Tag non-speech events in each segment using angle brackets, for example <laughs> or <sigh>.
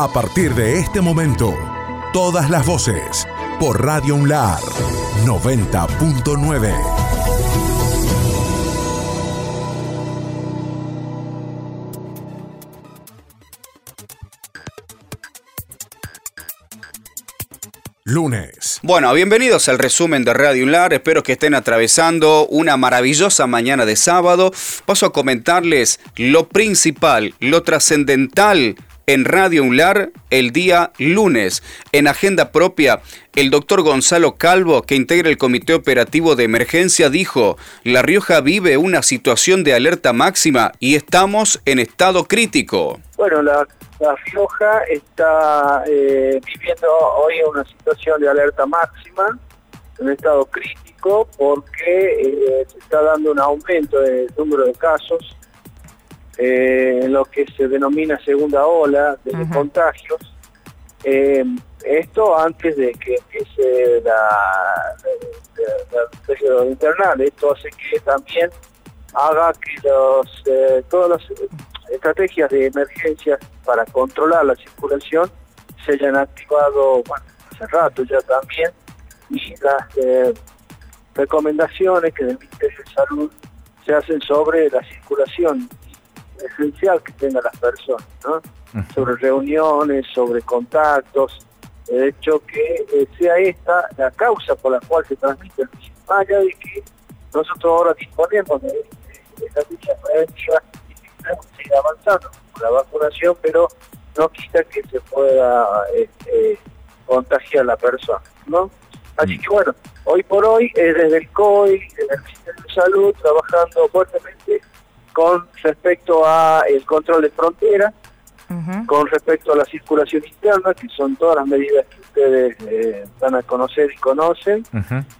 A partir de este momento, todas las voces por Radio Unlar 90.9. Lunes. Bueno, bienvenidos al resumen de Radio Unlar. Espero que estén atravesando una maravillosa mañana de sábado. Paso a comentarles lo principal, lo trascendental en Radio Unlar el día lunes. En agenda propia, el doctor Gonzalo Calvo, que integra el Comité Operativo de Emergencia, dijo, La Rioja vive una situación de alerta máxima y estamos en estado crítico. Bueno, la, Rioja está eh, viviendo hoy una situación de alerta máxima, en estado crítico, porque eh, se está dando un aumento del número de casos eh, en lo que se denomina segunda ola de contagios. Eh, esto antes de que empiece la, periodo internal. Esto hace que también haga que los, eh, todas las estrategias de emergencia para controlar la circulación se hayan activado bueno, hace rato ya también y las recomendaciones que del Ministerio de Salud se hacen sobre la circulación esencial que tengan las personas, ¿no? Sobre reuniones, sobre contactos, de hecho que eh, sea esta la causa por la cual se transmite el virus, más allá de que nosotros ahora disponemos de, esta preventiva y tenemos que seguir avanzando con la vacunación, pero no quita que se pueda este, contagiar la persona, ¿no? Así mm. que bueno, hoy por hoy, eh, desde el COI, desde el Ministerio de Salud, trabajando fuertemente con respecto a el control de frontera, con respecto a la circulación interna, que son todas las medidas que ustedes eh, van a conocer y conocen,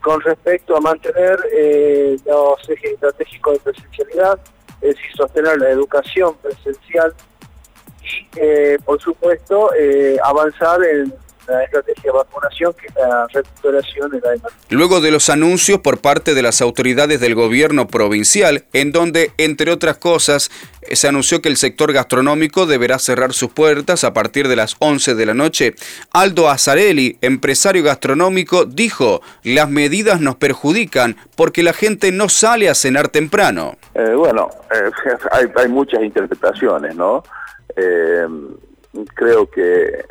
con respecto a mantener eh, los ejes estratégicos de presencialidad, es decir, sostener la educación presencial y, eh, por supuesto, avanzar en la estrategia de vacunación que la recuperación de la demanda. Luego de los anuncios por parte de las autoridades del gobierno provincial, en donde, entre otras cosas, se anunció que el sector gastronómico deberá cerrar sus puertas a partir de las 11 de la noche, Aldo Azarelli, empresario gastronómico, dijo, las medidas nos perjudican porque la gente no sale a cenar temprano. Eh, bueno, eh, <laughs> hay, hay, muchas interpretaciones, ¿no? Eh, creo que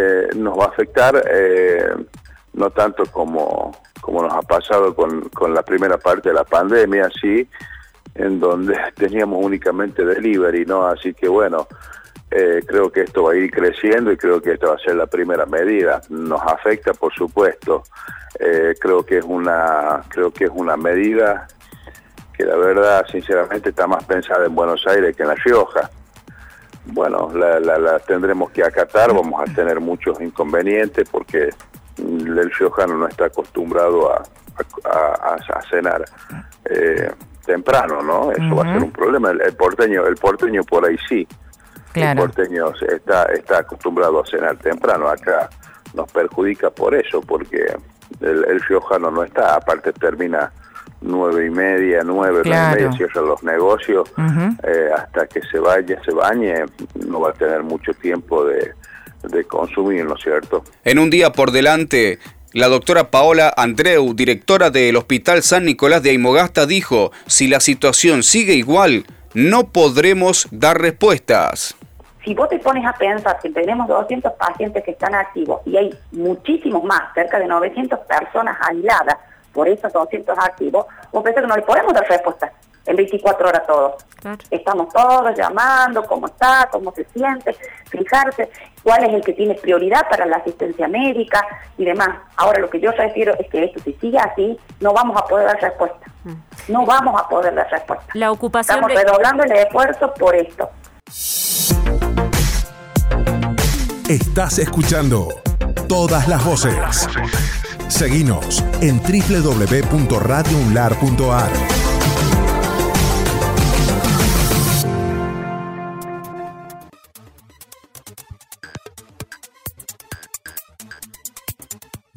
eh, nos va a afectar eh, no tanto como, como nos ha pasado con, con la primera parte de la pandemia, sí, en donde <laughs> teníamos únicamente delivery, ¿no? Así que bueno, eh, creo que esto va a ir creciendo y creo que esta va a ser la primera medida. Nos afecta, por supuesto. creo que es una creo que es una medida que la verdad, sinceramente, está más pensada en Buenos Aires que en La Rioja bueno, la, tendremos que acatar, vamos a tener muchos inconvenientes porque el riojano no está acostumbrado a, a, cenar eh, temprano, ¿no? Eso va a ser un problema. El, porteño, el porteño por ahí sí. El porteño está, está acostumbrado a cenar temprano. Acá nos perjudica por eso, porque el, el riojano no está, aparte termina nueve y media, nueve, nueve y media cierran los negocios, eh, hasta que se vaya, se bañe, no va a tener mucho tiempo de, de consumir, ¿no es cierto? En un día por delante, la doctora Paola Andreu, directora del Hospital San Nicolás de Aymogasta, dijo, si la situación sigue igual, no podremos dar respuestas. Si vos te pones a pensar que tenemos 200 pacientes que están activos y hay muchísimos más, cerca de 900 personas aisladas, por esos 200 activos, vos pensás que no le podemos dar respuesta en 24 horas todos. Estamos todos llamando, cómo está, cómo se siente, fijarse cuál es el que tiene prioridad para la asistencia médica y demás. Ahora lo que yo refiero es que esto si sigue así, no vamos a poder dar respuesta. Mm. No vamos a poder dar respuesta. La ocupación Estamos redoblando el esfuerzo por esto. Estás escuchando todas las voces. Seguinos en www.radiounlar.ar.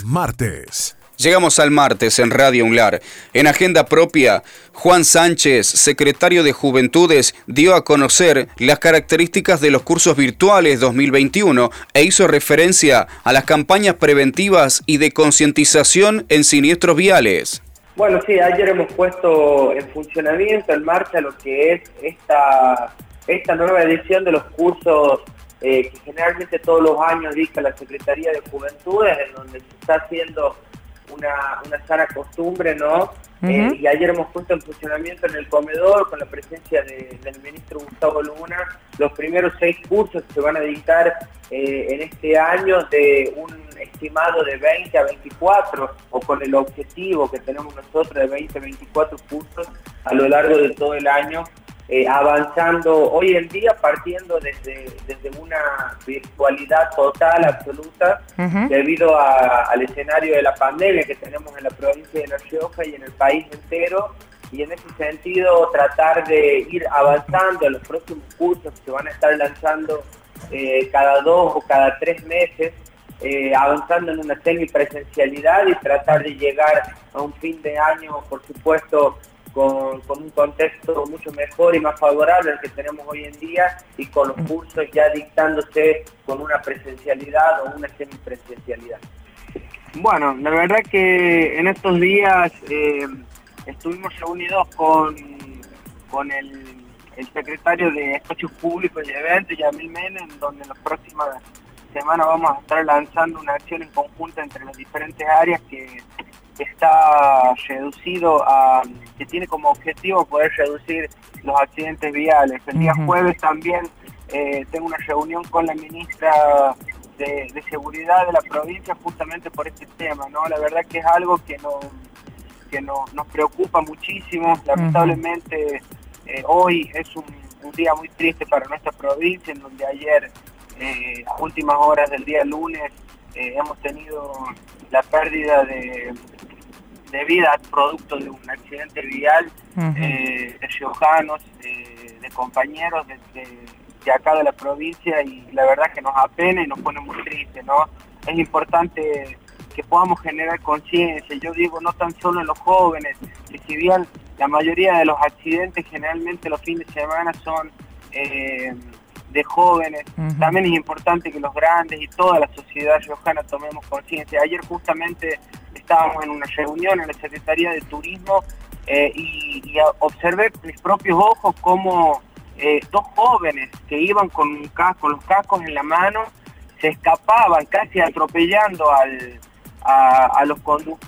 Martes. Llegamos al martes en Radio Unlar. En agenda propia, Juan Sánchez, secretario de Juventudes, dio a conocer las características de los cursos virtuales 2021 e hizo referencia a las campañas preventivas y de concientización en siniestros viales. Bueno, sí, ayer hemos puesto en funcionamiento, en marcha, lo que es esta, nueva edición de los cursos eh, que generalmente todos los años dicta la Secretaría de Juventudes, en donde se está haciendo una, una sana costumbre, ¿no? Eh, y ayer hemos puesto en funcionamiento en el comedor, con la presencia del ministro Gustavo Luna, los primeros seis cursos que se van a dictar eh, en este año de un estimado de 20 a 24, o con el objetivo que tenemos nosotros de 20 a 24 cursos a lo largo de todo el año eh, avanzando hoy en día partiendo desde, desde una virtualidad total, absoluta, debido al escenario de la pandemia que tenemos en la provincia de La Rioja y en el país entero. Y en ese sentido tratar de ir avanzando en los próximos cursos que se van a estar lanzando eh, cada dos o cada tres meses, eh, avanzando en una semipresencialidad y tratar de llegar a un fin de año, por supuesto, con, un contexto mucho mejor y más favorable al que tenemos hoy en día y con los cursos ya dictándose con una presencialidad o una semipresencialidad. Bueno, la verdad que en estos días eh, estuvimos reunidos con, con el, secretario de Espacios Públicos y Eventos, Yamil Menem, donde en las próximas semanas vamos a estar lanzando una acción en conjunta entre las diferentes áreas que está reducido a, que tiene como objetivo poder reducir los accidentes viales. El día jueves también eh, tengo una reunión con la ministra de, Seguridad de la provincia justamente por este tema, ¿no? La verdad que es algo que, no, que no, nos preocupa muchísimo. Lamentablemente eh, hoy es un, día muy triste para nuestra provincia, en donde ayer, eh, a últimas horas del día lunes, hemos tenido la pérdida de, de vida producto de un accidente vial eh, de riojanos, eh, de compañeros de, de, acá de la provincia y la verdad que nos apena y nos pone muy triste, ¿no? Es importante que podamos generar conciencia, yo digo no tan solo en los jóvenes, que si bien la mayoría de los accidentes generalmente los fines de semana son eh, de jóvenes, también es importante que los grandes y toda la sociedad riojana tomemos conciencia. Ayer justamente estábamos en una reunión en la Secretaría de Turismo eh, y, observé con mis propios ojos cómo eh, dos jóvenes que iban con, un casco, los cascos en la mano se escapaban casi atropellando al, a, los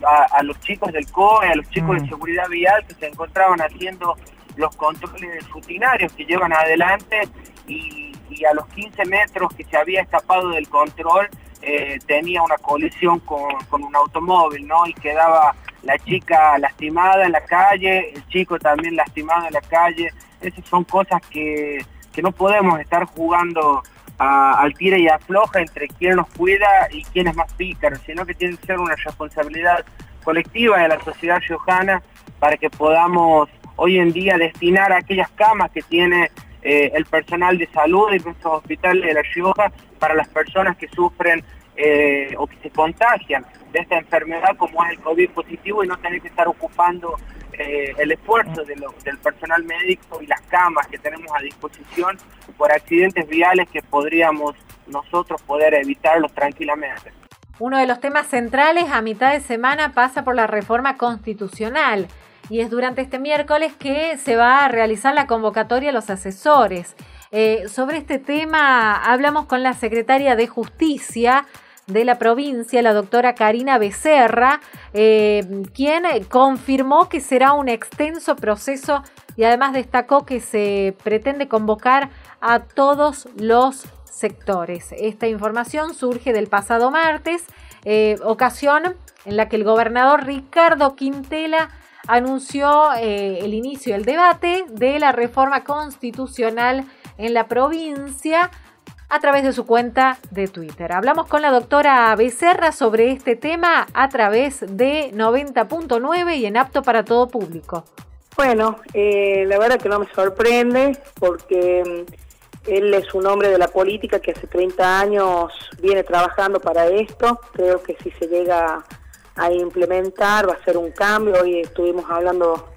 a, los chicos del COE, a los chicos de mm. seguridad vial que se encontraban haciendo los controles rutinarios que llevan adelante y, y a los 15 metros que se había escapado del control eh, tenía una colisión con, un automóvil, ¿no? Y quedaba la chica lastimada en la calle, el chico también lastimado en la calle. Esas son cosas que, no podemos estar jugando al tira y afloja entre quién nos cuida y quién es más pícaro, sino que tiene que ser una responsabilidad colectiva de la sociedad riojana para que podamos hoy en día destinar aquellas camas que tiene eh, el personal de salud de nuestros hospitales de La Rioja para las personas que sufren eh, o que se contagian de esta enfermedad como es el COVID positivo y no tener que estar ocupando eh, el esfuerzo del personal médico y las camas que tenemos a disposición por accidentes viales que podríamos nosotros poder evitarlos tranquilamente. Uno de los temas centrales a mitad de semana pasa por la reforma constitucional y es durante este miércoles que se va a realizar la convocatoria a los asesores. Eh, sobre este tema hablamos con la secretaria de Justicia de la provincia, la doctora Karina Becerra, eh, quien confirmó que será un extenso proceso y además destacó que se pretende convocar a todos los sectores. Esta información surge del pasado martes, eh, ocasión en la que el gobernador Ricardo Quintela anunció eh, el inicio del debate de la reforma constitucional en la provincia a través de su cuenta de Twitter. Hablamos con la doctora Becerra sobre este tema a través de 90.9 y en apto para todo público. Bueno, eh, la verdad que no me sorprende porque mm, él es un hombre de la política que hace 30 años viene trabajando para esto. Creo que si se llega implementar, va a ser un cambio. Hoy estuvimos hablando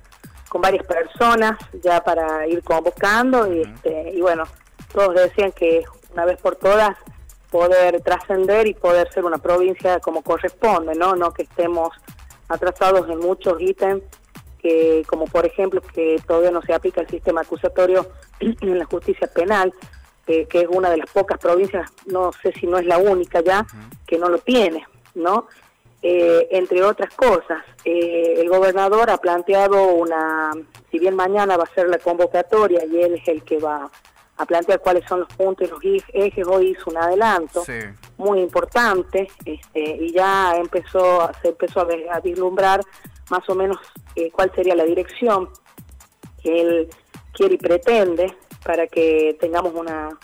con varias personas ya para ir convocando y, este, y bueno, todos decían que una vez por todas poder trascender y poder ser una provincia como corresponde, ¿no? No que estemos atrasados en muchos ítems, que como por ejemplo que todavía no se aplica el sistema acusatorio <clears throat> en la justicia penal, que es una de las pocas provincias, no sé si no es la única ya, que no lo tiene, ¿no? Eh, entre otras cosas, eh, el gobernador ha planteado una, si bien mañana va a ser la convocatoria y él es el que va a plantear cuáles son los puntos y los ejes, hoy hizo un adelanto muy importante este, y ya empezó, se empezó a, vislumbrar más o menos eh, cuál sería la dirección que él quiere y pretende para que tengamos una,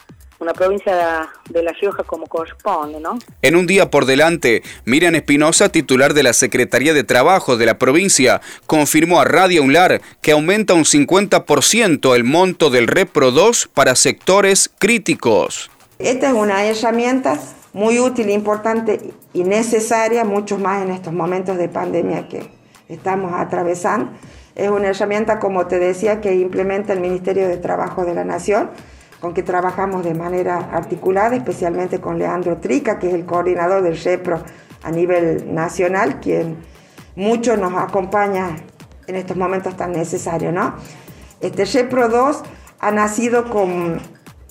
una provincia de La Rioja como corresponde, ¿no? En un día por delante, Miriam Espinosa, titular de la Secretaría de Trabajo de la provincia, confirmó a Radio UNLAR que aumenta un 50% el monto del Repro 2 para sectores críticos. Esta es una herramienta muy útil, importante y necesaria, mucho más en estos momentos de pandemia que estamos atravesando. Es una herramienta, como te decía, que implementa el Ministerio de Trabajo de la Nación con que trabajamos de manera articulada, especialmente con Leandro Trica, que es el coordinador del REPRO a nivel nacional, quien mucho nos acompaña en estos momentos tan necesarios. ¿no? Este REPRO 2 ha nacido con,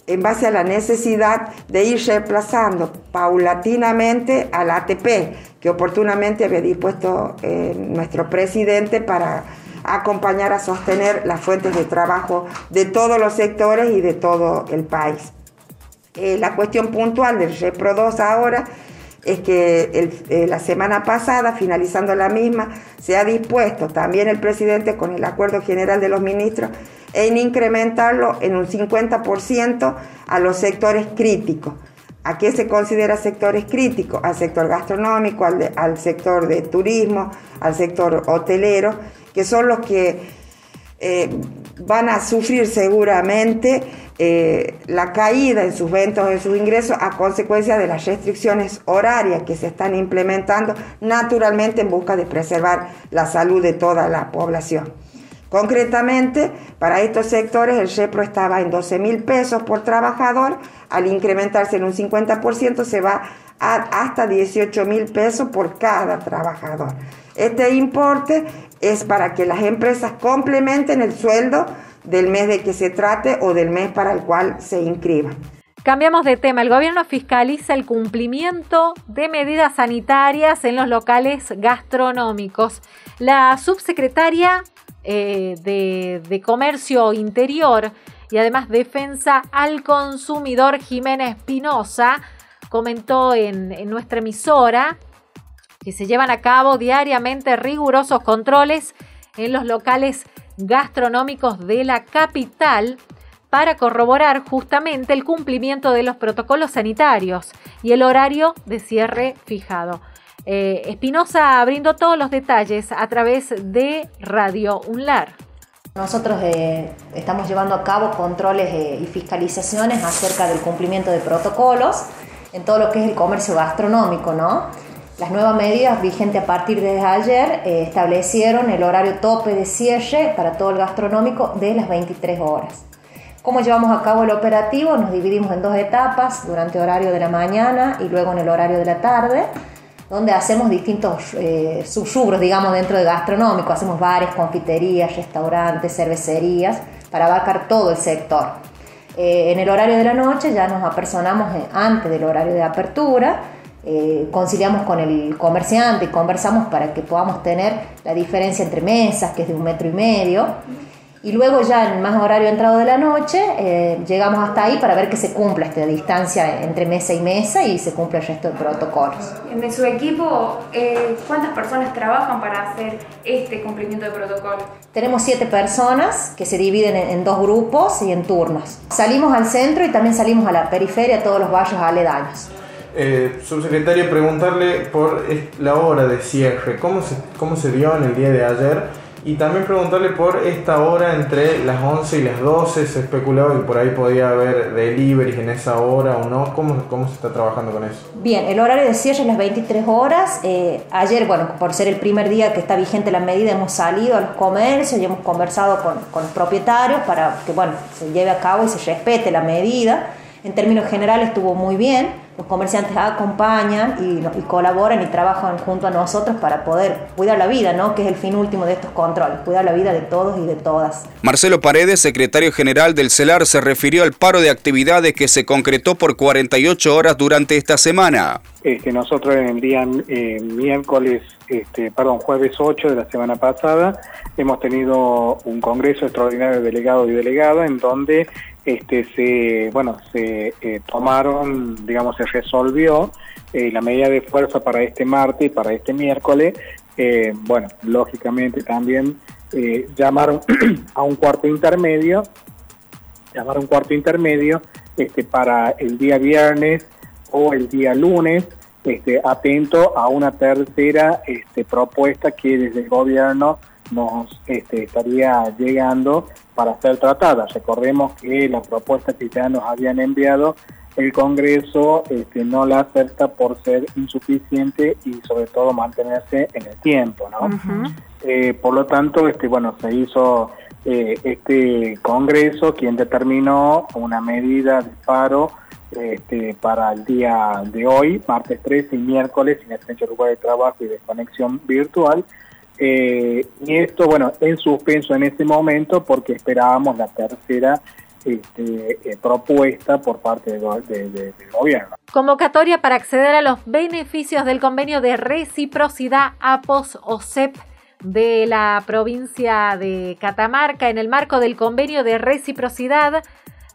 en base a la necesidad de ir reemplazando paulatinamente al ATP, que oportunamente había dispuesto eh, nuestro presidente para acompañar a sostener las fuentes de trabajo de todos los sectores y de todo el país. Eh, la cuestión puntual del Repro 2 ahora es que eh, la semana pasada, finalizando la misma, se ha dispuesto también el presidente con el acuerdo general de los ministros en incrementarlo en un 50% a los sectores críticos. ¿A qué se considera sectores críticos? Al sector gastronómico, al sector de turismo, al sector hotelero que son los que eh, van a sufrir seguramente eh, la caída en sus ventas en sus ingresos a consecuencia de las restricciones horarias que se están implementando naturalmente en busca de preservar la salud de toda la población. Concretamente, para estos sectores el REPRO estaba en 12 mil pesos por trabajador, al incrementarse en un 50% se va a hasta 18 mil pesos por cada trabajador. Este importe es para que las empresas complementen el sueldo del mes de que se trate o del mes para el cual se inscriban. Cambiamos de tema. El gobierno fiscaliza el cumplimiento de medidas sanitarias en los locales gastronómicos. La subsecretaria eh, de, Comercio Interior y además Defensa al Consumidor, Jimena Espinosa, comentó en nuestra emisora que se llevan a cabo diariamente rigurosos controles en los locales gastronómicos de la capital para corroborar justamente el cumplimiento de los protocolos sanitarios y el horario de cierre fijado. Eh, Espinosa abriendo todos los detalles a través de Radio UNLAR. Nosotros eh, estamos llevando a cabo controles eh, y fiscalizaciones acerca del cumplimiento de protocolos en todo lo que es el comercio gastronómico, ¿no? Las nuevas medidas vigentes a partir de ayer eh, establecieron el horario tope de cierre para todo el gastronómico de las 23 horas. ¿Cómo llevamos a cabo el operativo? Nos dividimos en dos etapas, durante horario de la mañana y luego en el horario de la tarde, donde hacemos distintos eh, digamos, dentro de gastronómico. Hacemos bares, confiterías, restaurantes, cervecerías, para abarcar todo el sector. Eh, en el horario de la noche ya nos apersonamos eh, antes del horario de apertura eh, conciliamos con el comerciante conversamos para que podamos tener la diferencia entre mesas, que es de un metro y medio. Y luego ya en más horario entrado de la noche, eh, llegamos hasta ahí para ver que se cumpla esta distancia entre mesa y mesa y se cumple el resto de protocolos. En su equipo, eh, ¿cuántas personas trabajan para hacer este cumplimiento de protocolo? Tenemos siete personas que se dividen en, en dos grupos y en turnos. Salimos al centro y también salimos a la periferia, a todos los barrios aledaños. Eh, subsecretaria, preguntarle por la hora de cierre, ¿cómo se, cómo se dio en el día de ayer Y también preguntarle por esta hora entre las 11 y las 12, se especulaba que por ahí podía haber deliveries en esa hora o no. ¿Cómo, cómo se está trabajando con eso? Bien, el horario de cierre es las 23 horas. Eh, ayer, bueno, por ser el primer día que está vigente la medida, hemos salido a los comercios y hemos conversado con, con los propietarios para que, bueno, se lleve a cabo y se respete la medida. En términos generales estuvo muy bien los comerciantes acompañan y, colaboran y trabajan junto a nosotros para poder cuidar la vida, ¿no? que es el fin último de estos controles, cuidar la vida de todos y de todas. Marcelo Paredes, secretario general del CELAR, se refirió al paro de actividades que se concretó por 48 horas durante esta semana. Este, nosotros en el día eh, miércoles, este, perdón, jueves 8 de la semana pasada, hemos tenido un congreso extraordinario de delegados y delegadas en donde este, se, bueno, se eh, tomaron, digamos, se resolvió eh, la medida de fuerza para este martes y para este miércoles. Eh, bueno, lógicamente también llamaron <clears throat> a un cuarto intermedio, llamaron cuarto intermedio este, para el día viernes o el día lunes, este, atento a una tercera este, propuesta que desde el gobierno nos este, estaría llegando para ser tratada. Recordemos que la propuesta que ya nos habían enviado, el Congreso este, no la acepta por ser insuficiente y sobre todo mantenerse en el tiempo. ¿no? Eh, por lo tanto, este, bueno, se hizo eh, este Congreso quien determinó una medida de paro este, para el día de hoy, martes 13 y miércoles, sin extensión lugar de trabajo y de conexión virtual, eh, y esto, bueno, en suspenso en este momento porque esperábamos la tercera este, eh, propuesta por parte del gobierno. Convocatoria para acceder a los beneficios del convenio de reciprocidad APOS-OCEP de la provincia de Catamarca en el marco del convenio de reciprocidad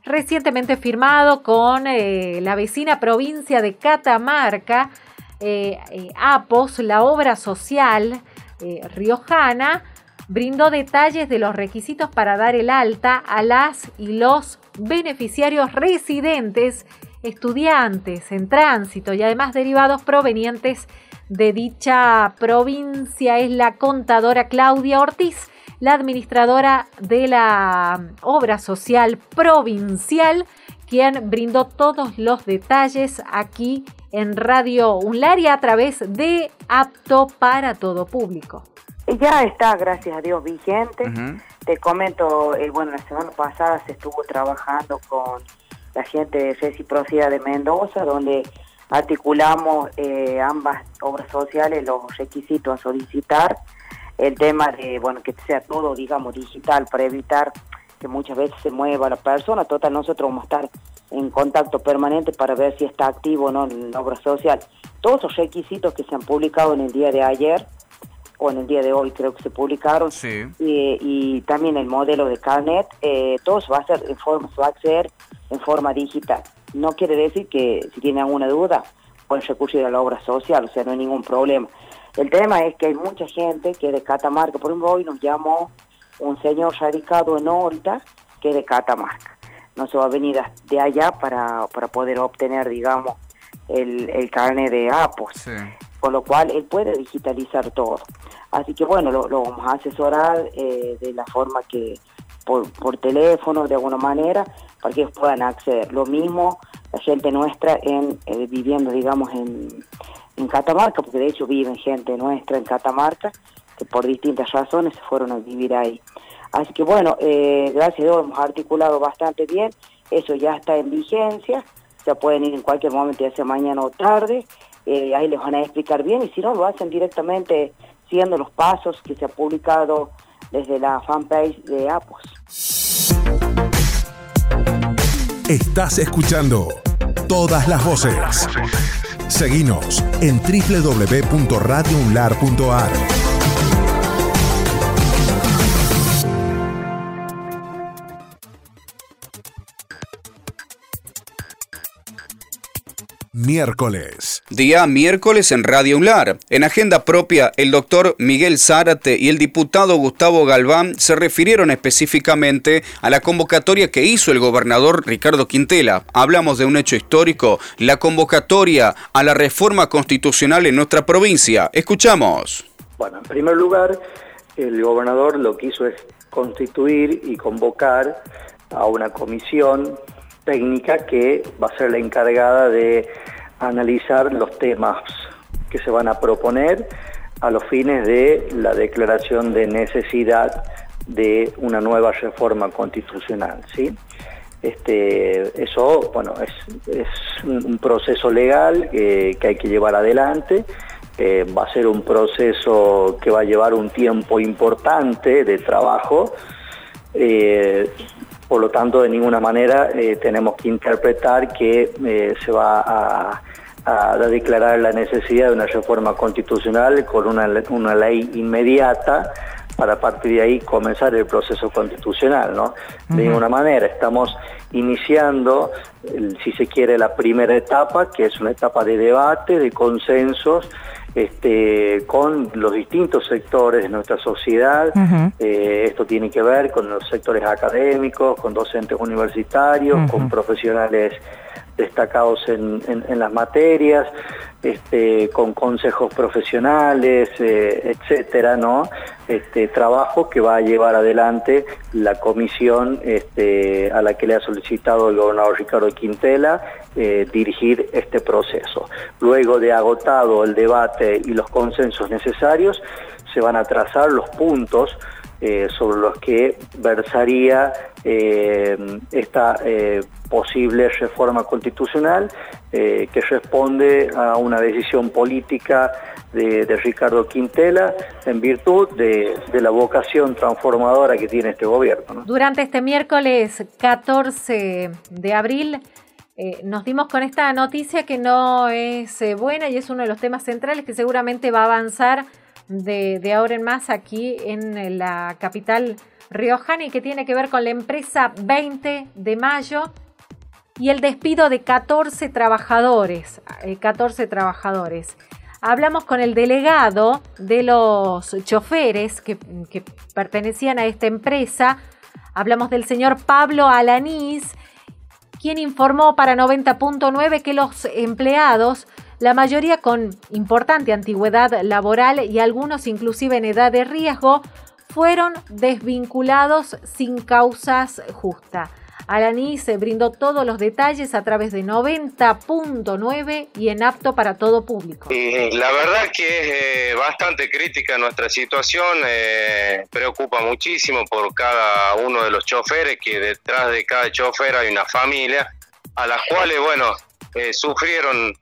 recientemente firmado con eh, la vecina provincia de Catamarca, APOS, la obra social eh, riojana brindó detalles de los requisitos para dar el alta a las y los beneficiarios residentes, estudiantes en tránsito y además derivados provenientes de dicha provincia. Es la contadora Claudia Ortiz, la administradora de la obra social provincial, quien brindó todos los detalles aquí en Radio Unlaria a través de Apto para Todo Público. Ya está, gracias a Dios, vigente. Te comento, eh, bueno, la semana pasada se estuvo trabajando con la gente de Reciprocidad de Mendoza, donde articulamos eh, ambas obras sociales, los requisitos a solicitar, el tema de, bueno, que sea todo, digamos, digital para evitar que muchas veces se mueva la persona. Total, nosotros vamos a estar en contacto permanente para ver si está activo o no en la obra social. Todos los requisitos que se han publicado en el día de ayer, o en el día de hoy creo que se publicaron, y, también el modelo de carnet, eh, todo se va a hacer en forma, se va a hacer en forma digital. No quiere decir que si tiene alguna duda pueden recurrir a la obra social, o sea, no hay ningún problema. El tema es que hay mucha gente que de Catamarca, por ejemplo, hoy nos llamó un señor radicado en Horta que es de Catamarca. No se va a venir de allá para, para poder obtener, digamos, el, el carnet de APOS. Con lo cual él puede digitalizar todo. Así que bueno, lo, vamos a asesorar eh, de la forma que, por, por teléfono, de alguna manera, para que ellos puedan acceder. Lo mismo la gente nuestra en eh, viviendo, digamos, en, en Catamarca, porque de hecho viven gente nuestra en Catamarca, que por distintas razones se fueron a vivir ahí. Así que bueno, eh, gracias a Dios hemos articulado bastante bien, eso ya está en vigencia, ya pueden ir en cualquier momento, ya sea mañana o tarde, eh, ahí les van a explicar bien y si no lo hacen directamente siguiendo los pasos que se ha publicado desde la fanpage de APOS. Estás escuchando todas las voces. Seguinos en www.radiounlar.ar. miércoles. Día miércoles en Radio Unlar. En agenda propia, el doctor Miguel Zárate y el diputado Gustavo Galván se refirieron específicamente a la convocatoria que hizo el gobernador Ricardo Quintela. Hablamos de un hecho histórico, la convocatoria a la reforma constitucional en nuestra provincia. Escuchamos. Bueno, en primer lugar, el gobernador lo que hizo es constituir y convocar a una comisión técnica que va a ser la encargada de analizar los temas que se van a proponer a los fines de la declaración de necesidad de una nueva reforma constitucional, ¿sí? Este, eso, bueno, es, un proceso legal que hay que llevar adelante. Eh, va a ser un proceso que va a llevar un tiempo importante de trabajo. Eh, por lo tanto, de ninguna manera eh, tenemos que interpretar que se va a, declarar la necesidad de una reforma constitucional con una, una ley inmediata para a partir de ahí comenzar el proceso constitucional, ¿no? De ninguna manera, estamos iniciando, si se quiere, la primera etapa, que es una etapa de debate, de consensos, este, con los distintos sectores de nuestra sociedad. Eh, esto tiene que ver con los sectores académicos, con docentes universitarios, con profesionales destacados en, las materias, este, con consejos profesionales, eh, etcétera, ¿no? Este, trabajo que va a llevar adelante la comisión este, a la que le ha solicitado el gobernador Ricardo Quintela eh, dirigir este proceso. Luego de agotado el debate y los consensos necesarios, se van a trazar los puntos eh, sobre los que versaría eh, esta eh, posible reforma constitucional que responde a una decisión política de, Ricardo Quintela en virtud de, la vocación transformadora que tiene este gobierno. Durante este miércoles 14 de abril nos dimos con esta noticia que no es buena y es uno de los temas centrales que seguramente va a avanzar de, ahora en más aquí en la capital riojana y que tiene que ver con la empresa 20 de mayo y el despido de 14 trabajadores. 14 eh, trabajadores. Hablamos con el delegado de los choferes que, que pertenecían a esta empresa. Hablamos del señor Pablo Alanís, quien informó para 90.9 que los empleados la mayoría con importante antigüedad laboral y algunos inclusive en edad de riesgo, fueron desvinculados sin causas justas. Alaní se brindó todos los detalles a través de 90.9 y en apto para todo público. la verdad que es eh, bastante crítica nuestra situación, eh, preocupa muchísimo por cada uno de los choferes, que detrás de cada chofer hay una familia, a las cuales, bueno, eh, sufrieron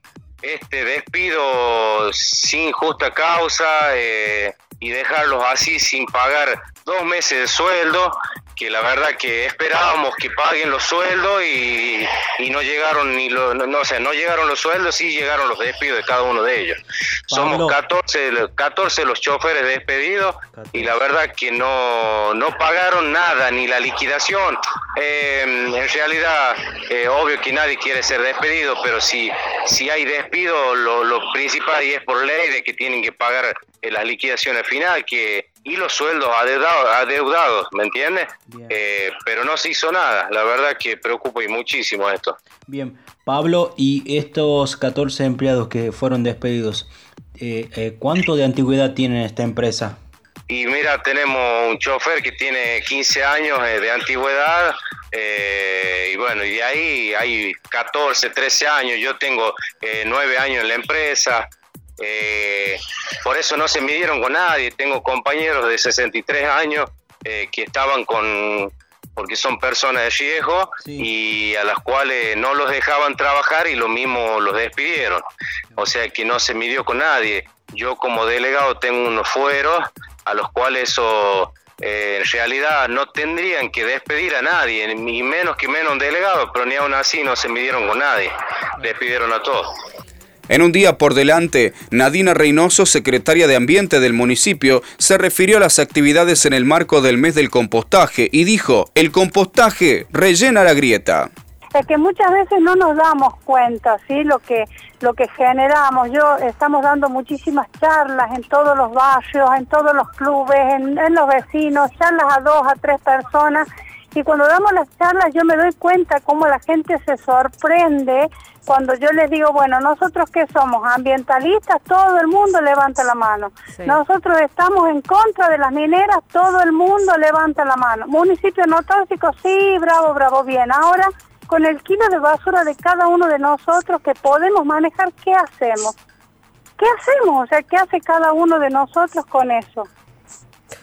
este despido sin justa causa eh, y dejarlos así sin pagar dos meses de sueldo que la verdad que esperábamos que paguen los sueldos y, no llegaron ni los, no, no, sé, no llegaron los sueldos, sí llegaron los despidos de cada uno de ellos. Somos 14, 14 los choferes despedidos y la verdad que no, no pagaron nada, ni la liquidación. Eh, en realidad, eh, obvio que nadie quiere ser despedido, pero si, si hay despido, lo, lo principal y es por ley de que tienen que pagar eh, las liquidaciones final, que y los sueldos adeudados, ¿me entiendes? Eh, pero no se hizo nada, la verdad que preocupa y muchísimo esto. Bien, Pablo, y estos 14 empleados que fueron despedidos, eh, ¿cuánto de antigüedad tienen esta empresa? Y mira, tenemos un chofer que tiene 15 años de antigüedad, y bueno, y de ahí hay 14, 13 años, yo tengo 9 años en la empresa, eh, por eso no se midieron con nadie. Tengo compañeros de 63 años eh, que estaban con, porque son personas de riesgo y a las cuales no los dejaban trabajar y lo mismo los despidieron. O sea que no se midió con nadie. Yo como delegado tengo unos fueros a los cuales eso eh, en realidad no tendrían que despedir a nadie, ni menos que menos un delegado, pero ni aún así no se midieron con nadie. Despidieron a todos. En un día por delante, Nadina Reynoso, secretaria de Ambiente del municipio, se refirió a las actividades en el marco del mes del compostaje y dijo, el compostaje rellena la grieta. Es que muchas veces no nos damos cuenta, ¿sí? Lo que, lo que generamos. Yo estamos dando muchísimas charlas en todos los barrios, en todos los clubes, en, en los vecinos, charlas a dos, a tres personas Y cuando damos las charlas yo me doy cuenta cómo la gente se sorprende cuando yo les digo, bueno, nosotros que somos ambientalistas, todo el mundo levanta la mano. Nosotros estamos en contra de las mineras, todo el mundo levanta la mano. Municipio no tóxico, sí, bravo, bravo, bien. Ahora, con el kilo de basura de cada uno de nosotros que podemos manejar, ¿qué hacemos? ¿Qué hacemos? O sea, ¿qué hace cada uno de nosotros con eso?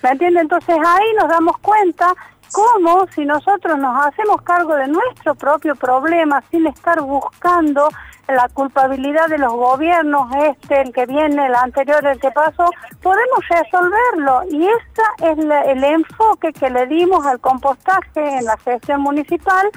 ¿Me entiende? Entonces ahí nos damos cuenta cómo si nosotros nos hacemos cargo de nuestro propio problema sin estar buscando la culpabilidad de los gobiernos, este, el que viene, el anterior, el que pasó, podemos resolverlo. Y ese es el enfoque que le dimos al compostaje en la gestión municipal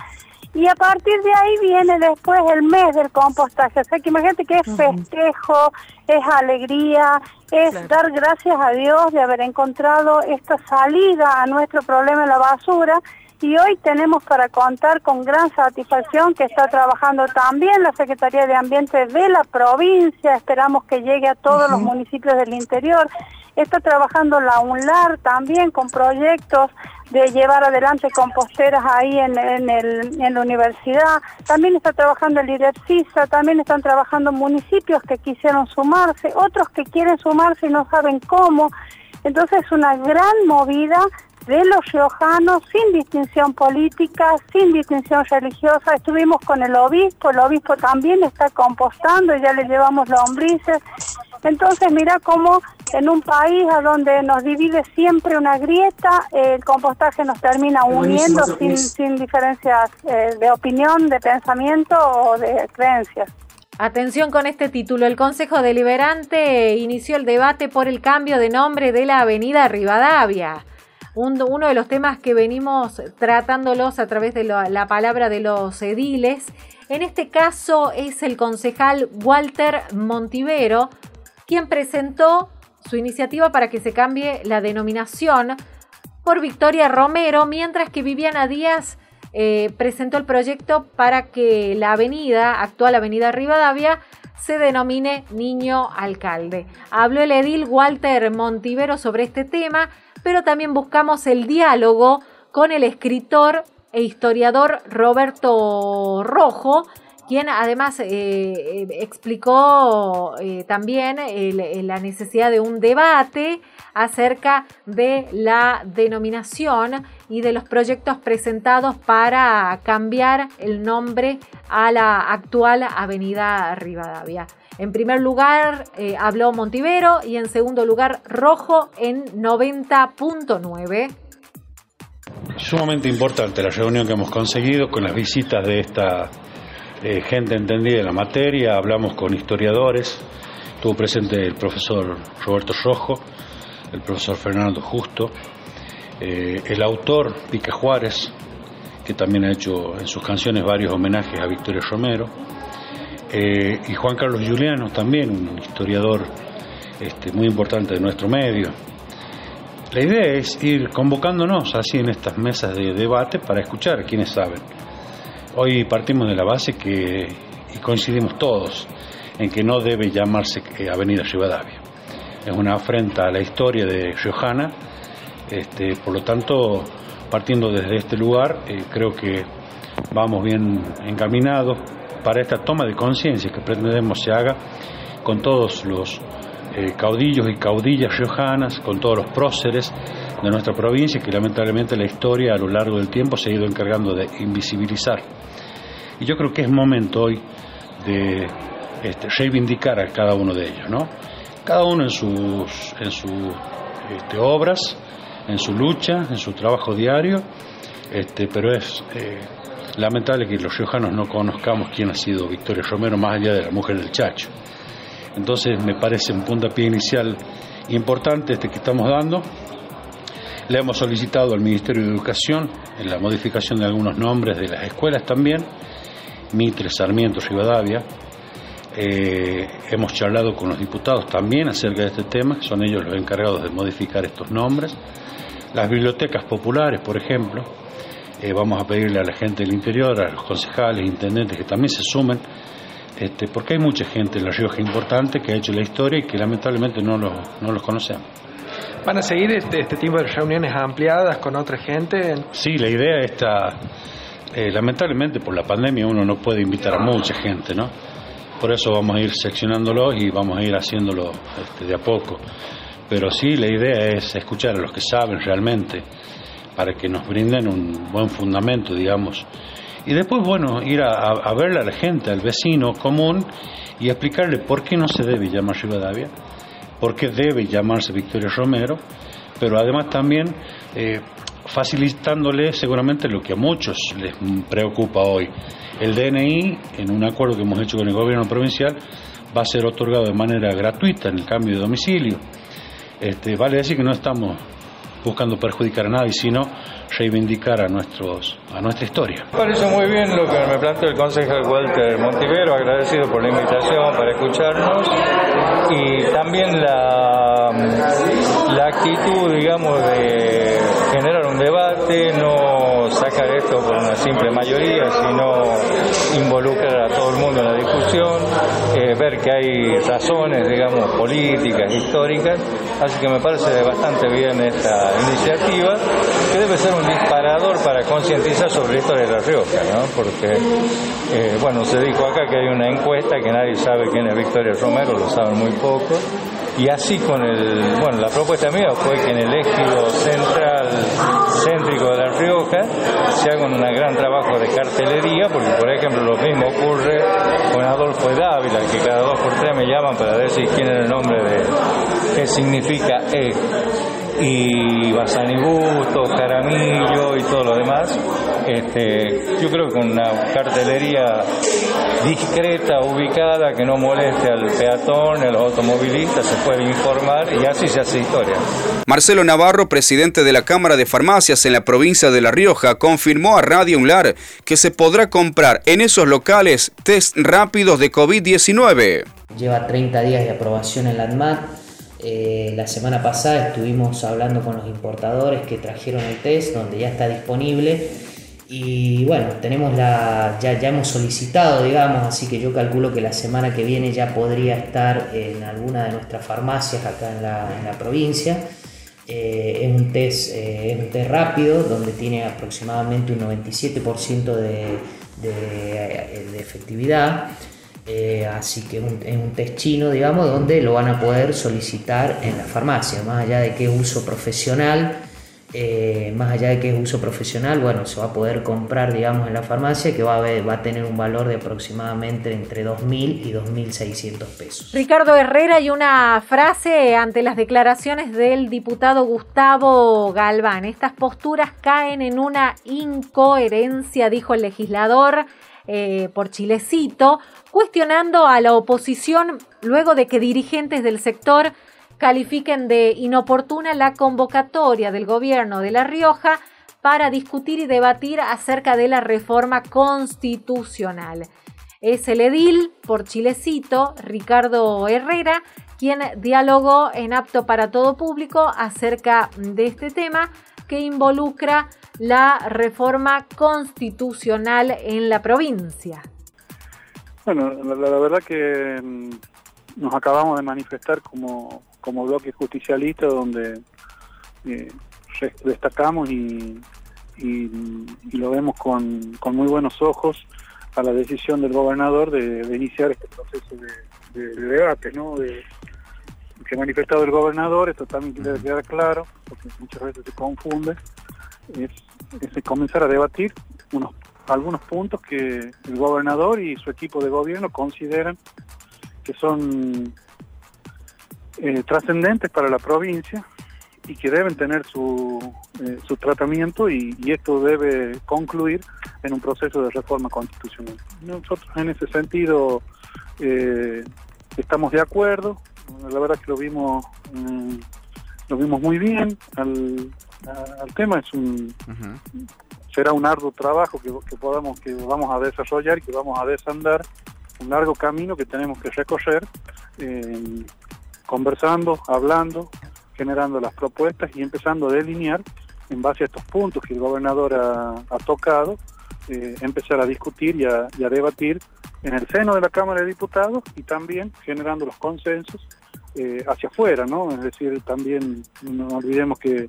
y a partir de ahí viene después el mes del compostaje. O sea que imagínate que es festejo, es alegría, es dar gracias a Dios de haber encontrado esta salida a nuestro problema de la basura. Y hoy tenemos para contar con gran satisfacción que está trabajando también la Secretaría de Ambiente de la provincia. Esperamos que llegue a todos los municipios del interior. Está trabajando la UNLAR también con proyectos de llevar adelante composteras ahí en, en la universidad. También está trabajando el IDEPSISA, también están trabajando municipios que quisieron sumarse, otros que quieren sumarse y no saben cómo. Entonces es una gran movida de los riojanos sin distinción política, sin distinción religiosa. Estuvimos con el obispo, el obispo también está compostando ya le llevamos lombrices. Entonces mira cómo en un país a donde nos divide siempre una grieta, el compostaje nos termina uniendo sin, sin diferencias eh, de opinión, de pensamiento o de creencias. Atención con este título. El Consejo Deliberante inició el debate por el cambio de nombre de la avenida Rivadavia. uno de los temas que venimos tratándolos a través de la palabra de los ediles. En este caso es el concejal Walter Montivero quien presentó su iniciativa para que se cambie la denominación por Victoria Romero, mientras que Viviana Díaz eh, presentó el proyecto para que la avenida, actual avenida Rivadavia, se denomine Niño Alcalde. Habló el edil Walter Montivero sobre este tema, pero también buscamos el diálogo con el escritor e historiador Roberto Rojo, quien además eh, eh, explicó eh, también la necesidad de un debate acerca de la denominación y de los proyectos presentados para cambiar el nombre a la actual Avenida Rivadavia. En primer lugar habló Montivero y en segundo lugar Rojo en 90.9. Sumamente importante la reunión que hemos conseguido con las visitas de esta gente entendida en la materia, hablamos con historiadores, estuvo presente el profesor Roberto Rojo, el profesor Fernando Justo, eh, el autor Pica Juárez, que también ha hecho en sus canciones varios homenajes a Victoria Romero, eh, y Juan Carlos Juliano, también un historiador este, muy importante de nuestro medio. La idea es ir convocándonos así en estas mesas de debate para escuchar a quienes saben Hoy partimos de la base que, y coincidimos todos, en que no debe llamarse eh, Avenida Rivadavia. Es una afrenta a la historia de Riojana, este, por lo tanto, partiendo desde este lugar, eh, creo que vamos bien encaminados para esta toma de conciencia que pretendemos se haga con todos los eh, caudillos y caudillas riojanas, con todos los próceres de nuestra provincia, que lamentablemente la historia a lo largo del tiempo se ha ido encargando de invisibilizar. Y yo creo que es momento hoy de este, reivindicar a cada uno de ellos, ¿no? Cada uno en sus, en sus este, obras, en su lucha, en su trabajo diario, este, pero es eh, lamentable que los riojanos no conozcamos quién ha sido Victoria Romero más allá de la mujer del Chacho. Entonces me parece un puntapié inicial importante este que estamos dando. Le hemos solicitado al Ministerio de Educación en la modificación de algunos nombres de las escuelas también Mitre, Sarmiento, Rivadavia. Eh, hemos charlado con los diputados también acerca de este tema, son ellos los encargados de modificar estos nombres. Las bibliotecas populares, por ejemplo, eh, vamos a pedirle a la gente del interior, a los concejales, intendentes que también se sumen, este, porque hay mucha gente en La Rioja importante que ha hecho la historia y que lamentablemente no, no los conocemos. ¿Van a seguir este, este tipo de reuniones ampliadas con otra gente? Sí, la idea está, eh, lamentablemente por la pandemia uno no puede invitar a mucha gente, ¿no? Por eso vamos a ir seccionándolo y vamos a ir haciéndolo este, de a poco. Pero sí, la idea es escuchar a los que saben realmente para que nos brinden un buen fundamento, digamos. Y después, bueno, ir a, a verle a la gente, al vecino común y explicarle por qué no se debe llamar Rivadavia porque debe llamarse Victoria Romero, pero además también eh, facilitándole seguramente lo que a muchos les preocupa hoy. El DNI, en un acuerdo que hemos hecho con el gobierno provincial, va a ser otorgado de manera gratuita en el cambio de domicilio. Este, vale decir que no estamos buscando perjudicar a nadie, sino reivindicar a, nuestros, a nuestra historia. Me parece muy bien lo que me planteó el concejal Walter Montivero, agradecido por la invitación para escucharnos y también la, la actitud, digamos, de generar un debate, no esto por una simple mayoría, sino involucrar a todo el mundo en la discusión, eh, ver que hay razones, digamos, políticas, históricas, así que me parece bastante bien esta iniciativa, que debe ser un disparador para concientizar sobre la historia de La Rioja, ¿no? Porque, eh, bueno, se dijo acá que hay una encuesta que nadie sabe quién es Victoria Romero, lo saben muy poco, y así con el, bueno, la propuesta mía fue que en el ejido central, céntrico de La Rioja, se haga un gran trabajo de cartelería, porque por ejemplo lo mismo ocurre con Adolfo Dávila, que cada dos por tres me llaman para decir quién es el nombre de, qué significa E y Basanibuto, Caramillo y todo lo demás. Este, yo creo que una cartelería discreta, ubicada, que no moleste al peatón, a los automovilistas, se puede informar y así se hace historia. Marcelo Navarro, presidente de la Cámara de Farmacias en la provincia de La Rioja, confirmó a Radio Unlar que se podrá comprar en esos locales test rápidos de COVID-19. Lleva 30 días de aprobación en la ANMAT eh, la semana pasada estuvimos hablando con los importadores que trajeron el test, donde ya está disponible. Y bueno, tenemos la, ya, ya hemos solicitado, digamos, así que yo calculo que la semana que viene ya podría estar en alguna de nuestras farmacias acá en la, provincia. Eh, es, un test, eh, es un test rápido donde tiene aproximadamente un 97% de, de efectividad. Eh, así que es un test chino, digamos, donde lo van a poder solicitar en la farmacia, más allá de que es uso profesional, eh, más allá de que es uso profesional, bueno, se va a poder comprar, digamos, en la farmacia, que va a, va a tener un valor de aproximadamente entre 2.000 y 2.600 pesos. Ricardo Herrera, y una frase ante las declaraciones del diputado Gustavo Galván. Estas posturas caen en una incoherencia, dijo el legislador. Eh, por Chilecito, cuestionando a la oposición luego de que dirigentes del sector califiquen de inoportuna la convocatoria del gobierno de La Rioja para discutir y debatir acerca de la reforma constitucional. Es el edil por Chilecito, Ricardo Herrera, quien dialogó en apto para todo público acerca de este tema que involucra la reforma constitucional en la provincia. Bueno, la, verdad que mm, nos acabamos de manifestar como, como bloque justicialista donde eh, destacamos y, lo vemos con, con, muy buenos ojos a la decisión del gobernador de, iniciar este proceso de, debate, ¿no? Que ha manifestado el gobernador, esto también debe quedar claro, porque muchas veces se confunde, es, comenzar a debatir unos algunos puntos que el gobernador y su equipo de gobierno consideran que son eh, trascendentes para la provincia y que deben tener su, eh, su tratamiento y, esto debe concluir en un proceso de reforma constitucional. Nosotros en ese sentido eh, estamos de acuerdo, la verdad que lo vimos mm, lo vimos muy bien al, al tema. Es un será un arduo trabajo que, podamos que vamos a desarrollar y que vamos a desandar. Un largo camino que tenemos que recorrer eh, conversando hablando generando las propuestas y empezando a delinear en base a estos puntos que el gobernador ha, tocado eh, empezar a discutir y a debatir en el seno de la Cámara de Diputados y también generando los consensos eh, hacia afuera, ¿no? Es decir, también no olvidemos que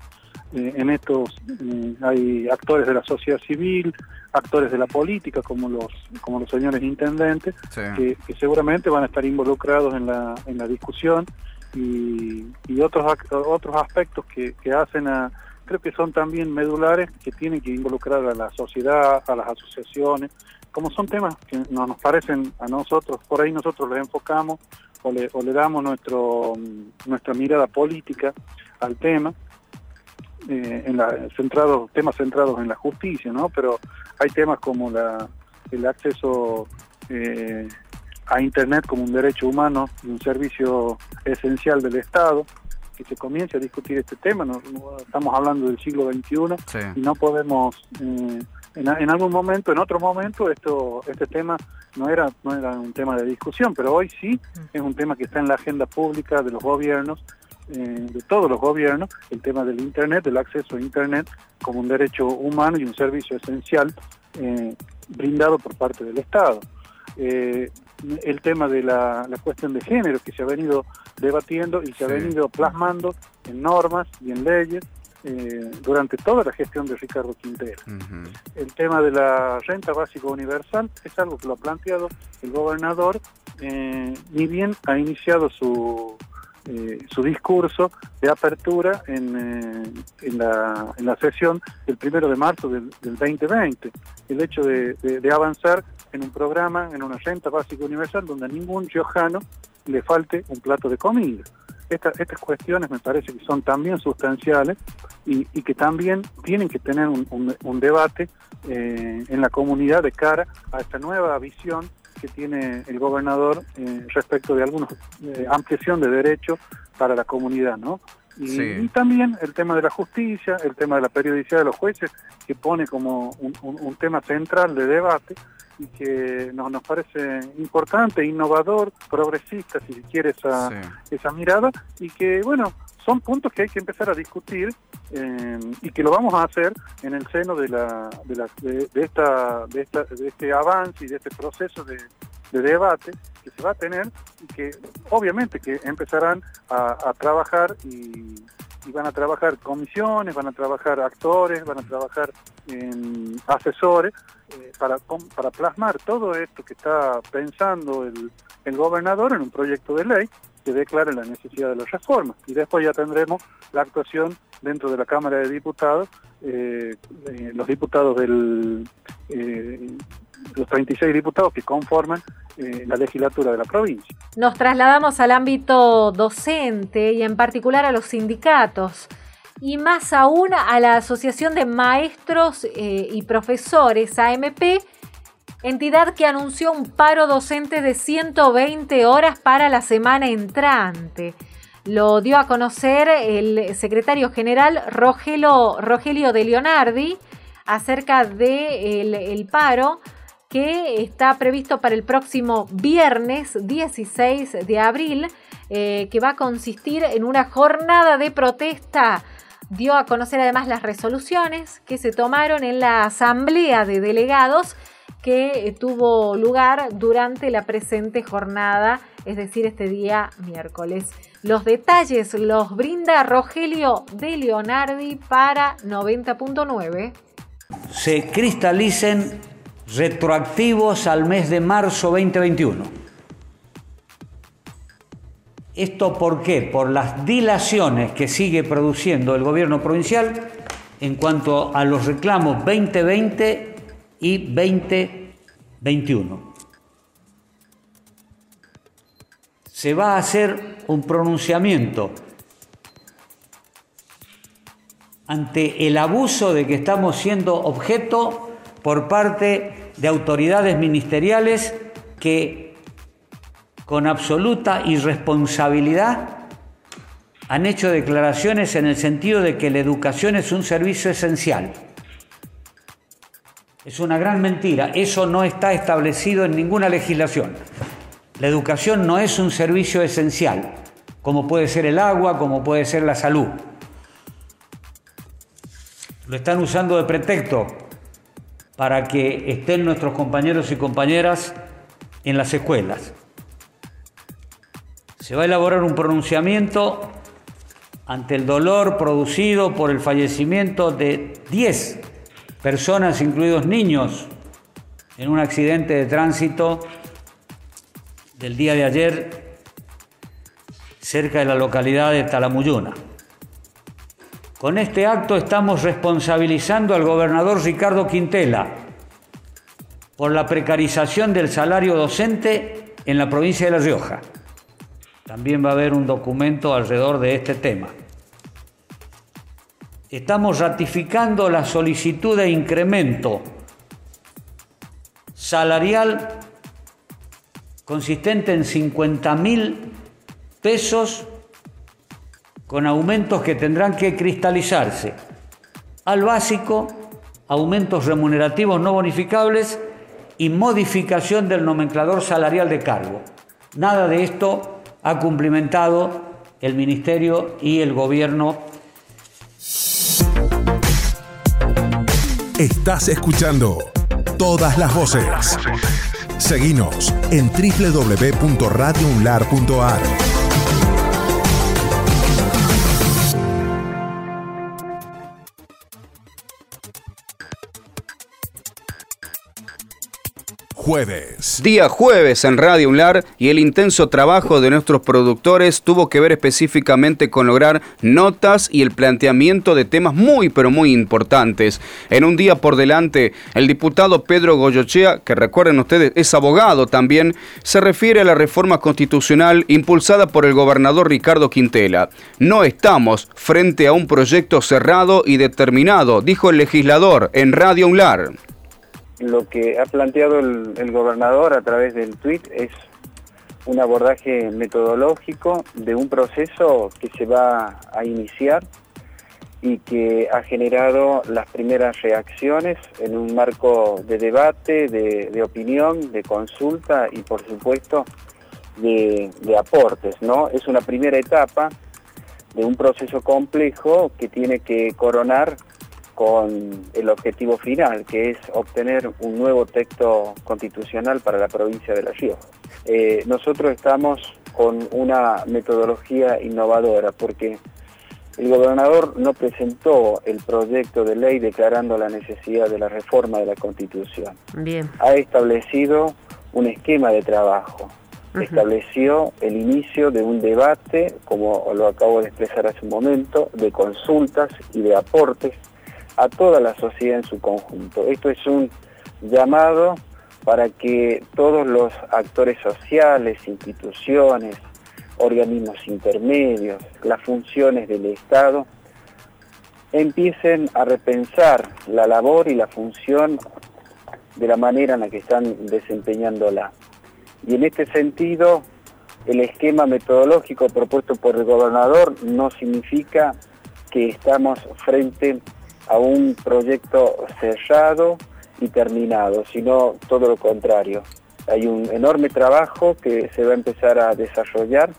eh, en estos eh, hay actores de la sociedad civil, actores de la política como los como los señores intendentes que, seguramente van a estar involucrados en la, en la discusión y, y otros otros aspectos que, que hacen a creo que son también medulares que tienen que involucrar a la sociedad, a las asociaciones, como son temas que no nos parecen a nosotros, por ahí nosotros les enfocamos o le, o le damos nuestro nuestra mirada política al tema, eh, en la, centrados, temas centrados en la justicia, ¿no? Pero hay temas como la, el acceso eh, a Internet como un derecho humano y un servicio esencial del Estado, que se comience a discutir este tema. No, estamos hablando del siglo XXI y no podemos, eh, en, algún momento, en otro momento, esto, este tema no era, no era un tema de discusión, pero hoy sí es un tema que está en la agenda pública de los gobiernos, eh, de todos los gobiernos, el tema del Internet, del acceso a Internet como un derecho humano y un servicio esencial eh, brindado por parte del Estado. Eh, el tema de la, cuestión de género que se ha venido debatiendo y se ha venido plasmando en normas y en leyes eh, durante toda la gestión de Ricardo Quintero. El tema de la renta básica universal es algo que lo ha planteado el gobernador, eh, ni bien ha iniciado su, eh, su discurso de apertura en, en, la, en, la, sesión del primero de marzo del, 2020. El hecho de, de, avanzar en un programa, en una renta básica universal, donde a ningún riojano le falte un plato de comida estas cuestiones me parece que son también sustanciales y, que también tienen que tener un, debate eh, en la comunidad de cara a esta nueva visión que tiene el gobernador eh, respecto de alguna eh, ampliación de derechos para la comunidad, ¿no? Y, también el tema de la justicia, el tema de la periodicidad de los jueces, que pone como un tema central de debate, y que nos, nos parece importante, innovador, progresista, si se quiere, esa, esa mirada, y que, bueno, son puntos que hay que empezar a discutir eh, y que lo vamos a hacer en el seno de, la, de, la, de, esta, de, esta, de este avance y de este proceso de, de debate que se va a tener y que obviamente que empezarán a, trabajar y, van a trabajar comisiones, van a trabajar actores, van a trabajar asesores eh, para, para plasmar todo esto que está pensando el, el gobernador en un proyecto de ley que declare la necesidad de las reformas. Y después ya tendremos la actuación dentro de la Cámara de Diputados, eh, eh, los diputados del, los 36 diputados que conforman la legislatura de la provincia. Nos trasladamos al ámbito docente y en particular a los sindicatos y más aún a la Asociación de Maestros eh, y Profesores, AMP, entidad que anunció un paro docente de 120 horas para la semana entrante. Lo dio a conocer el secretario general Rogelio, Rogelio de Leonardi acerca del de el paro que está previsto para el próximo viernes 16 de abril, eh, que va a consistir en una jornada de protesta dio a conocer además las resoluciones que se tomaron en la asamblea de delegados que eh, tuvo lugar durante la presente jornada, es decir, este día miércoles. Los detalles los brinda Rogelio de Leonardi para 90.9. Se cristalicen retroactivos al mes de marzo 2021 ¿Esto por qué? Por las dilaciones que sigue produciendo el gobierno provincial en cuanto a los reclamos 2020 y 2021. Se va a hacer un pronunciamiento ante el abuso de que estamos siendo objeto por parte de autoridades ministeriales que con absoluta irresponsabilidad han hecho declaraciones en el sentido de que la educación es un servicio esencial. Es una gran mentira, eso no está establecido en ninguna legislación. La educación no es un servicio esencial, como puede ser el agua, como puede ser la salud. Lo están usando de pretexto para que estén nuestros compañeros y compañeras en las escuelas se va a elaborar un pronunciamiento ante el dolor producido por el fallecimiento de 10 personas, incluidos niños, en un accidente de tránsito del día de ayer cerca de la localidad de Talamuyuna. Con este acto estamos responsabilizando al gobernador Ricardo Quintela por la precarización del salario docente en la provincia de La Rioja. También va a haber un documento alrededor de este tema. Estamos ratificando la solicitud de incremento salarial consistente en 50 mil pesos con aumentos que tendrán que cristalizarse al básico, aumentos remunerativos no bonificables y modificación del nomenclador salarial de cargo. Nada de esto ha cumplimentado el Ministerio y el Gobierno. Estás escuchando todas las voces. Seguinos en www.radiounlar.ar. Jueves. Día jueves en Radio Unlar y el intenso trabajo de nuestros productores tuvo que ver específicamente con lograr notas y el planteamiento de temas muy pero muy importantes. En un día por delante, el diputado Pedro Goyochea, que recuerden ustedes es abogado también, se refiere a la reforma constitucional impulsada por el gobernador Ricardo Quintela. No estamos frente a un proyecto cerrado y determinado, dijo el legislador en Radio Unlar lo que ha planteado el, gobernador a través del tuit es un abordaje metodológico de un proceso que se va a iniciar y que ha generado las primeras reacciones en un marco de debate, de, opinión, de consulta y por supuesto de, de, aportes. ¿no? Es una primera etapa de un proceso complejo que tiene que coronar con el objetivo final, que es obtener un nuevo texto constitucional para la provincia de La Rioja. Eh, nosotros estamos con una metodología innovadora porque el gobernador no presentó el proyecto de ley declarando la necesidad de la reforma de la Constitución. Bien. Ha establecido un esquema de trabajo. Estableció el inicio de un debate, como lo acabo de expresar hace un momento, de consultas y de aportes a toda la sociedad en su conjunto. Esto es un llamado para que todos los actores sociales, instituciones, organismos intermedios, las funciones del Estado, empiecen a repensar la labor y la función de la manera en la que están desempeñándola. Y en este sentido, el esquema metodológico propuesto por el gobernador no significa que estamos frente un proyecto cerrado y terminado, sino todo lo contrario. Hay un enorme trabajo que se va a empezar a desarrollar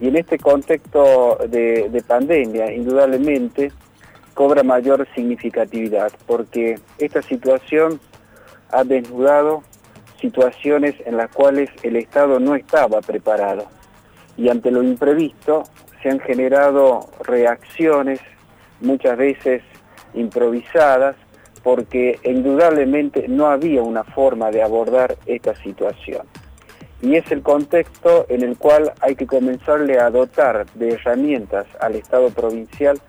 y en este contexto de, pandemia, indudablemente, cobra mayor significatividad porque esta situación ha desnudado situaciones en las cuales el Estado no estaba preparado y ante lo imprevisto se han generado reacciones muchas veces improvisadas, porque indudablemente no había una forma de abordar esta situación. Y es el contexto en el cual hay que comenzarle a dotar de herramientas al Estado provincial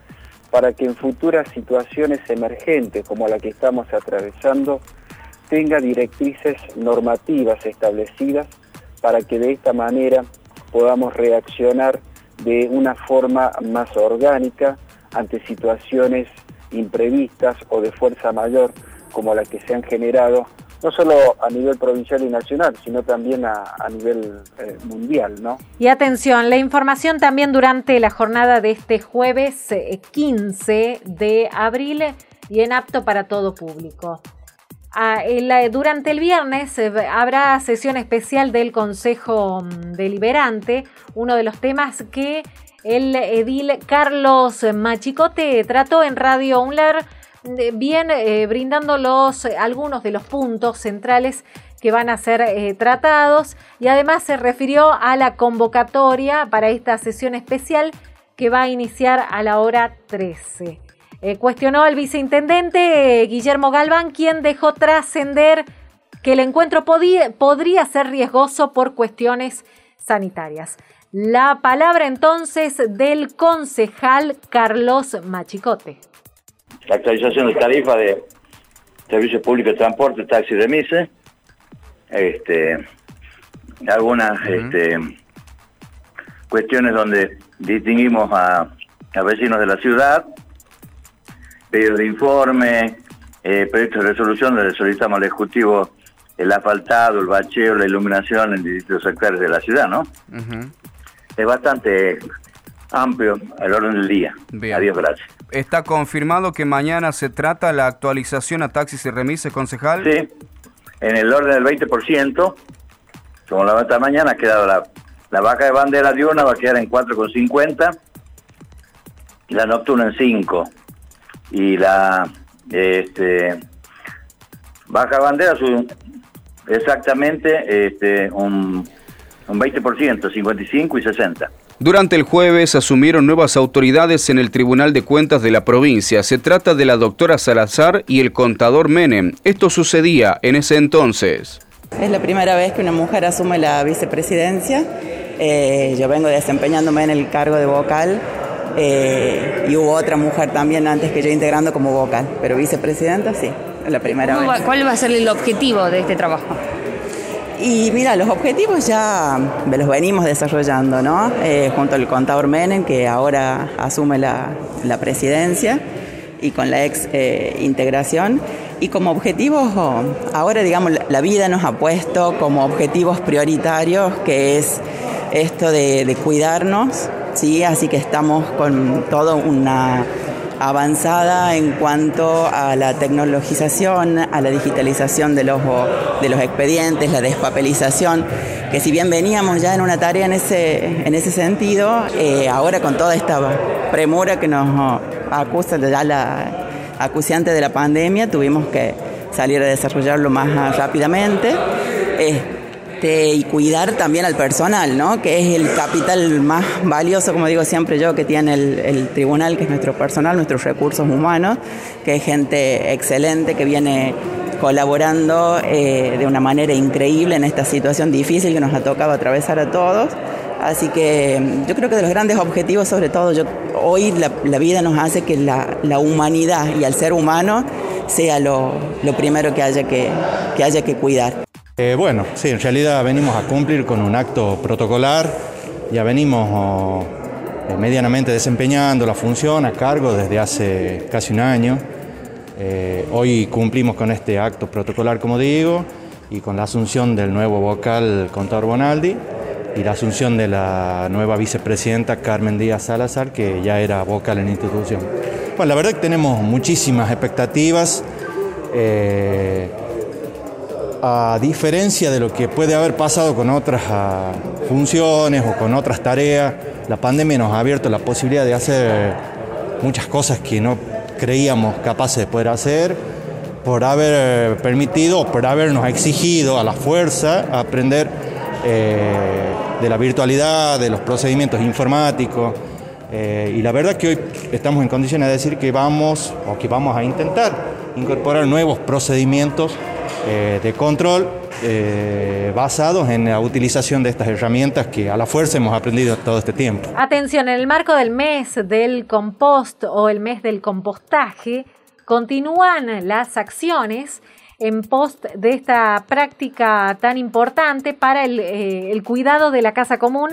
para que en futuras situaciones emergentes como la que estamos atravesando tenga directrices normativas establecidas para que de esta manera podamos reaccionar de una forma más orgánica ante situaciones imprevistas o de fuerza mayor como la que se han generado, no solo a nivel provincial y nacional, sino también a, nivel eh, mundial. ¿no? Y atención, la información también durante la jornada de este jueves 15 eh, de abril y en apto para todo público. Ah, durante el viernes eh, habrá sesión especial del Consejo mm, Deliberante, uno de los temas que el edil Carlos Machicote trató en Radio Unlar bien eh, brindando los, algunos de los puntos centrales que van a ser eh, tratados y además se refirió a la convocatoria para esta sesión especial que va a iniciar a la hora 13. Eh, cuestionó al viceintendente Guillermo Galván, quien dejó trascender que el encuentro podría ser riesgoso por cuestiones sanitarias. La palabra entonces del concejal Carlos Machicote. La actualización de tarifa de servicios públicos de transporte, taxi y remise, este, algunas este, cuestiones donde distinguimos a, vecinos de la ciudad, pedidos de informe, eh, proyectos de resolución donde solicitamos al Ejecutivo el asfaltado, el bacheo, la iluminación en distintos sectores de la ciudad, ¿no? Es bastante amplio el orden del día. Adiós, gracias. ¿Está confirmado que mañana se trata la actualización a taxis y remises, concejal? Sí, en el orden del 20%, como la esta mañana ha quedado la, la vaca de bandera diurna va a quedar en 4,50, la nocturna en 5 y la este, baja bandera su, exactamente este, un, un 20%, 55 y 60. Durante el jueves asumieron nuevas autoridades en el Tribunal de Cuentas de la provincia. Se trata de la doctora Salazar y el contador Menem. Esto sucedía en ese entonces. Es la primera vez que una mujer asume la vicepresidencia. Eh, yo vengo desempeñándome en el cargo de vocal eh, y hubo otra mujer también antes que yo integrando como vocal, pero vicepresidenta sí, es la primera vez. ¿Cuál va a ser el objetivo de este trabajo? Y mira, los objetivos ya los venimos desarrollando, ¿no? Eh, junto al contador Menem, que ahora asume la, presidencia, y con la ex eh, integración. Y como objetivos, ahora digamos, la vida nos ha puesto como objetivos prioritarios, que es esto de, de cuidarnos, ¿sí? Así que estamos con toda una avanzada en cuanto a la tecnologización, a la digitalización de los, de los expedientes, la despapelización, que si bien veníamos ya en una tarea en ese, en ese sentido, eh, ahora con toda esta premura que nos acusa ya la acuciante de la pandemia, tuvimos que salir a desarrollarlo más rápidamente. Y cuidar también al personal, ¿no? que es el capital más valioso, como digo siempre yo, que tiene el, tribunal, que es nuestro personal, nuestros recursos humanos, que es gente excelente que viene colaborando eh, de una manera increíble en esta situación difícil que nos ha tocado atravesar a todos. Así que mm, yo creo que de los grandes objetivos, sobre todo, yo, hoy la, vida nos hace que la, humanidad y al ser humano sea lo, primero que haya que, que haya que cuidar. Eh, bueno, sí, en realidad venimos a cumplir con un acto protocolar, ya venimos oh, eh, medianamente desempeñando la función a cargo desde hace casi un año. Eh, hoy cumplimos con este acto protocolar, como digo, y con la asunción del nuevo vocal Contador Bonaldi y la asunción de la nueva vicepresidenta Carmen Díaz Salazar, que ya era vocal en la institución. Bueno, la verdad que tenemos muchísimas expectativas a diferencia de lo que puede haber pasado con otras ah, funciones o con otras tareas, la pandemia nos ha abierto la posibilidad de hacer muchas cosas que no creíamos capaces de poder hacer por haber permitido, por habernos exigido a la fuerza aprender eh, de la virtualidad, de los procedimientos informáticos. Eh, y la verdad que hoy estamos en condiciones de decir que vamos o que vamos a intentar incorporar nuevos procedimientos eh, de control eh, basados en la utilización de estas herramientas que a la fuerza hemos aprendido todo este tiempo. Atención, en el marco del mes del compost o el mes del compostaje, continúan las acciones en post de esta práctica tan importante para el, eh, el cuidado de la casa común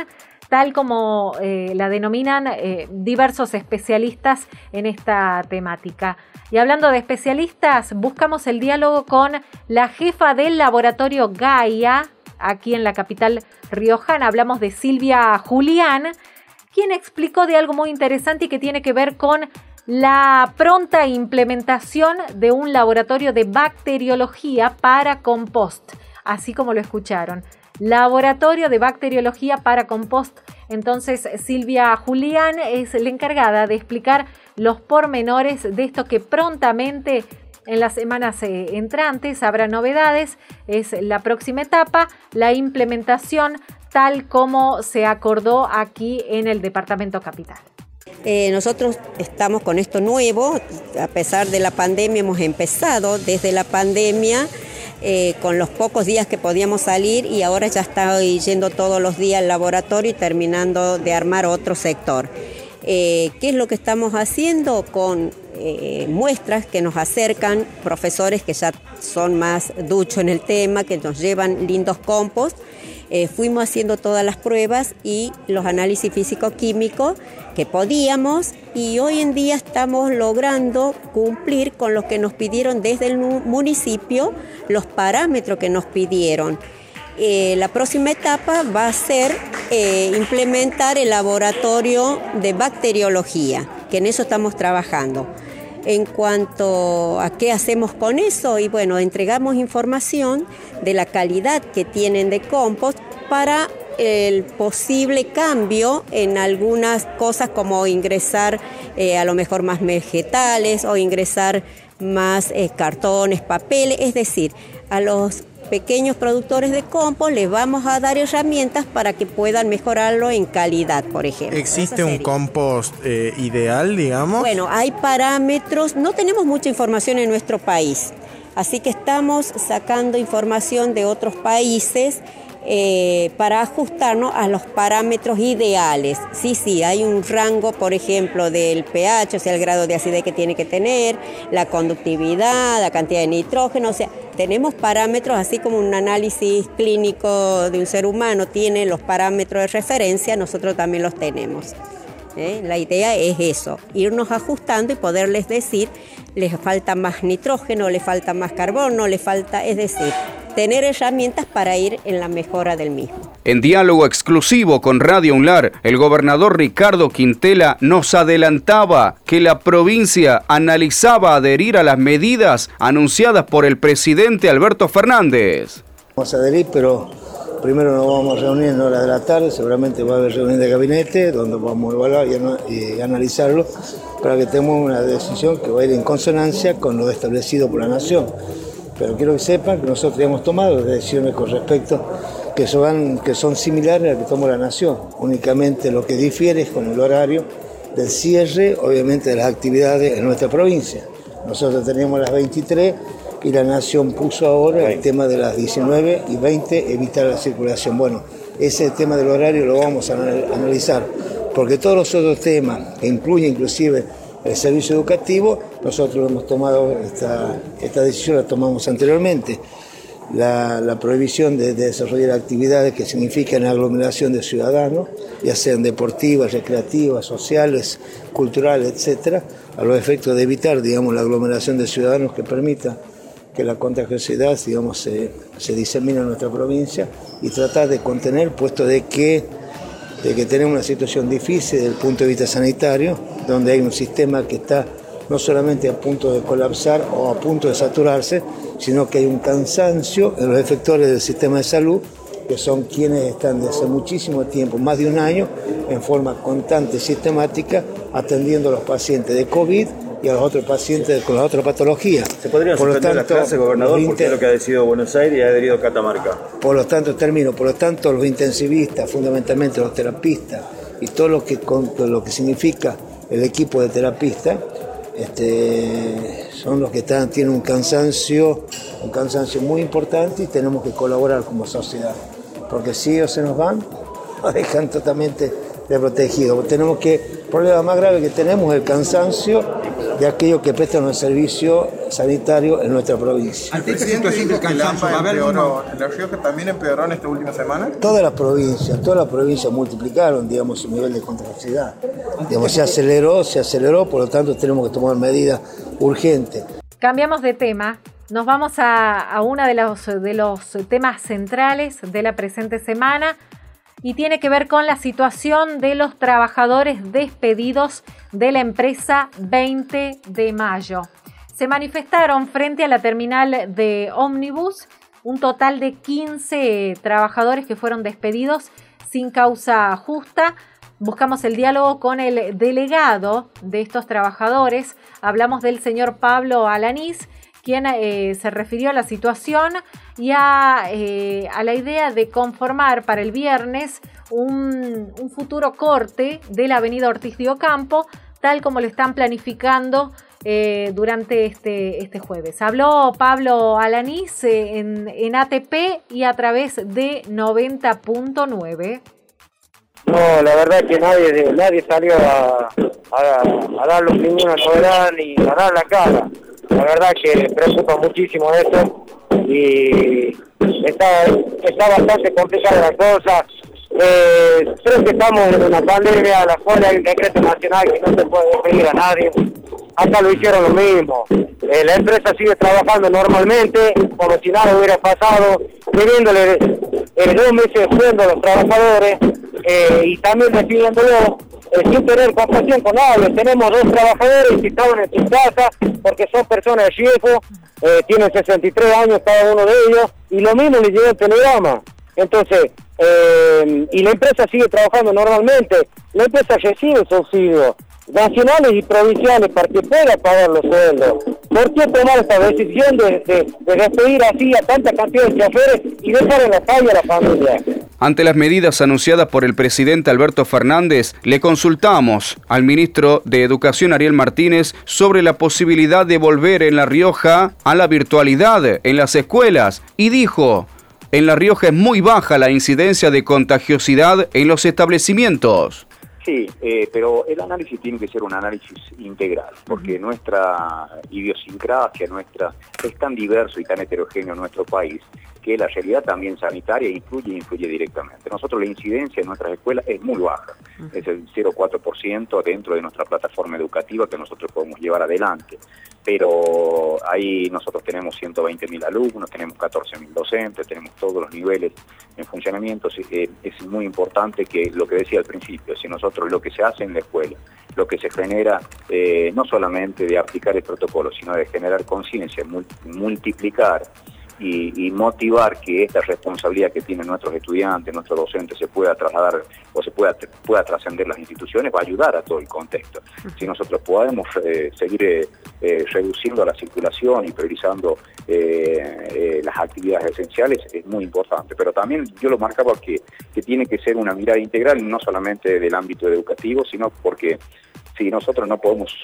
tal como eh, la denominan eh, diversos especialistas en esta temática. Y hablando de especialistas, buscamos el diálogo con la jefa del laboratorio Gaia, aquí en la capital riojana. Hablamos de Silvia Julián, quien explicó de algo muy interesante y que tiene que ver con la pronta implementación de un laboratorio de bacteriología para compost, así como lo escucharon. Laboratorio de Bacteriología para Compost. Entonces, Silvia Julián es la encargada de explicar los pormenores de esto que prontamente En las semanas eh, entrantes habrá novedades, es la próxima etapa, la implementación tal como se acordó aquí en el Departamento Capital. Eh, nosotros estamos con esto nuevo, a pesar de la pandemia hemos empezado desde la pandemia eh, con los pocos días que podíamos salir y ahora ya estoy yendo todos los días al laboratorio y terminando de armar otro sector. Eh, ¿Qué es lo que estamos haciendo con muestras que nos acercan profesores que ya son más duchos en el tema, que nos llevan lindos compost? Fuimos haciendo todas las pruebas y los análisis físico-químicos que podíamos y hoy en día estamos logrando cumplir con lo que nos pidieron desde el municipio, los parámetros que nos pidieron. Eh, la próxima etapa va a ser eh, implementar el laboratorio de bacteriología, que en eso estamos trabajando. En cuanto a qué hacemos con eso, y bueno, entregamos información de la calidad que tienen de compost para el posible cambio en algunas cosas como ingresar eh, a lo mejor más vegetales o ingresar más eh, cartones, papeles, es decir, a los pequeños productores de compost les vamos a dar herramientas para que puedan mejorarlo en calidad, por ejemplo. ¿Existe un compost eh, ideal, digamos? Bueno, hay parámetros, no tenemos mucha información en nuestro país, así que estamos sacando información de otros países eh, para ajustarnos a los parámetros ideales. Sí, sí, hay un rango, por ejemplo, del pH, o sea, el grado de acidez que tiene que tener, la conductividad, la cantidad de nitrógeno, o sea, tenemos parámetros, así como un análisis clínico de un ser humano tiene los parámetros de referencia, nosotros también los tenemos. ¿Eh? La idea es eso, irnos ajustando y poderles decir, les falta más nitrógeno, les falta más carbono, les falta, es decir, tener herramientas para ir en la mejora del mismo. En diálogo exclusivo con Radio Unlar, el gobernador Ricardo Quintela nos adelantaba que la provincia analizaba adherir a las medidas anunciadas por el presidente Alberto Fernández. Vamos a adherir, pero primero nos vamos a reunir en hora de la tarde, seguramente va a haber reunión de gabinete donde vamos a evaluar y, analizarlo para que tengamos una decisión que va a ir en consonancia con lo establecido por la Nación. Pero quiero que sepan que nosotros hemos tomado decisiones con respecto que son, que son similares a las que tomó la Nación. Únicamente lo que difiere es con el horario del cierre, obviamente, de las actividades en nuestra provincia. Nosotros teníamos las 23 y la Nación puso ahora el tema de las 19 y 20, evitar la circulación. Bueno, ese tema del horario lo vamos a analizar, porque todos los otros temas, que incluyen inclusive el servicio educativo, nosotros hemos tomado esta, esta decisión, la tomamos anteriormente. La, prohibición de, desarrollar actividades que significan aglomeración de ciudadanos, ya sean deportivas, recreativas, sociales, culturales, etcétera, a los efectos de evitar, digamos, la aglomeración de ciudadanos que permita que la contagiosidad, digamos, se, se disemine en nuestra provincia y tratar de contener, puesto de que de que tenemos una situación difícil desde el punto de vista sanitario, donde hay un sistema que está no solamente a punto de colapsar o a punto de saturarse, sino que hay un cansancio en los efectores del sistema de salud, que son quienes están desde hace muchísimo tiempo, más de un año, en forma constante y sistemática, atendiendo a los pacientes de COVID y a los otros pacientes con las otras patologías. ¿Se podría suspender las clases, gobernador, porque es lo que ha decidido Buenos Aires y ha adherido Catamarca? Por lo tanto, termino, por lo tanto, los intensivistas, fundamentalmente los terapistas, y todo lo que, lo que significa el equipo de terapistas, este, son los que están, tienen un cansancio, un cansancio muy importante y tenemos que colaborar como sociedad. Porque si ellos se nos van, <laughs> nos dejan totalmente desprotegidos. Tenemos que, el problema más grave que tenemos es el cansancio de aquellos que prestan un servicio sanitario en nuestra provincia. ¿Ante esta situación de cansancio va a haber ¿La Rioja también empeoró en esta última semana? Todas las provincias, todas las provincias multiplicaron, digamos, su nivel de contagiosidad. Digamos, se aceleró, se aceleró, por lo tanto tenemos que tomar medidas urgentes. Cambiamos de tema. Nos vamos a, a uno de los, de los temas centrales de la presente semana y tiene que ver con la situación de los trabajadores despedidos de la empresa 20 de mayo. Se manifestaron frente a la terminal de ómnibus un total de 15 trabajadores que fueron despedidos sin causa justa. Buscamos el diálogo con el delegado de estos trabajadores. Hablamos del señor Pablo Alanís quien eh, se refirió a la situación y a, eh, a, la idea de conformar para el viernes un, un futuro corte de la avenida Ortiz de Ocampo, tal como lo están planificando eh, durante este, este jueves. Habló Pablo Alanís en, en, ATP y a través de 90.9. No, la verdad que nadie, nadie salió a, a, a dar los ninguna novedad ni a dar la cara. La verdad que preocupa muchísimo eso y está, está bastante complicada la cosa. Eh, creo que estamos en una pandemia, la cual hay un decreto nacional que no se puede despedir a nadie acá lo hicieron lo mismo. Eh, la empresa sigue trabajando normalmente, como si nada hubiera pasado, pidiéndole eh, dos meses de a los trabajadores eh, y también despidiéndolo eh, sin tener compasión con nadie. Tenemos dos trabajadores que estaban en su casa porque son personas de eh, tienen 63 años cada uno de ellos y lo mismo les llega el telegrama. Entonces, eh, y la empresa sigue trabajando normalmente, la empresa recibe subsidio nacionales y provinciales para que pueda pagar los sueldos. ¿Por qué tomar esta decisión de, de, despedir así a tanta cantidad de choferes y dejar en la calle a la familia? Ante las medidas anunciadas por el presidente Alberto Fernández, le consultamos al ministro de Educación Ariel Martínez sobre la posibilidad de volver en La Rioja a la virtualidad en las escuelas y dijo, en La Rioja es muy baja la incidencia de contagiosidad en los establecimientos. Sí, eh, pero el análisis tiene que ser un análisis integral, porque nuestra idiosincrasia, nuestra es tan diverso y tan heterogéneo nuestro país que la realidad también sanitaria influye e influye directamente. Nosotros la incidencia en nuestras escuelas es muy baja, es el 0,4% dentro de nuestra plataforma educativa que nosotros podemos llevar adelante. Pero ahí nosotros tenemos 120.000 alumnos, tenemos 14.000 docentes, tenemos todos los niveles en funcionamiento. Eh, es muy importante que lo que decía al principio, si nosotros lo que se hace en la escuela, lo que se genera eh, no solamente de aplicar el protocolo, sino de generar conciencia, multiplicar y, motivar que esta responsabilidad que tienen nuestros estudiantes, nuestros docentes, se pueda trasladar o se pueda, pueda trascender las instituciones, va a ayudar a todo el contexto. Si nosotros podemos eh, seguir eh, eh, reduciendo la circulación y priorizando las actividades esenciales, es muy importante. Pero también yo lo marcaba que, que tiene que ser una mirada integral, no solamente del ámbito educativo, sino porque si nosotros no podemos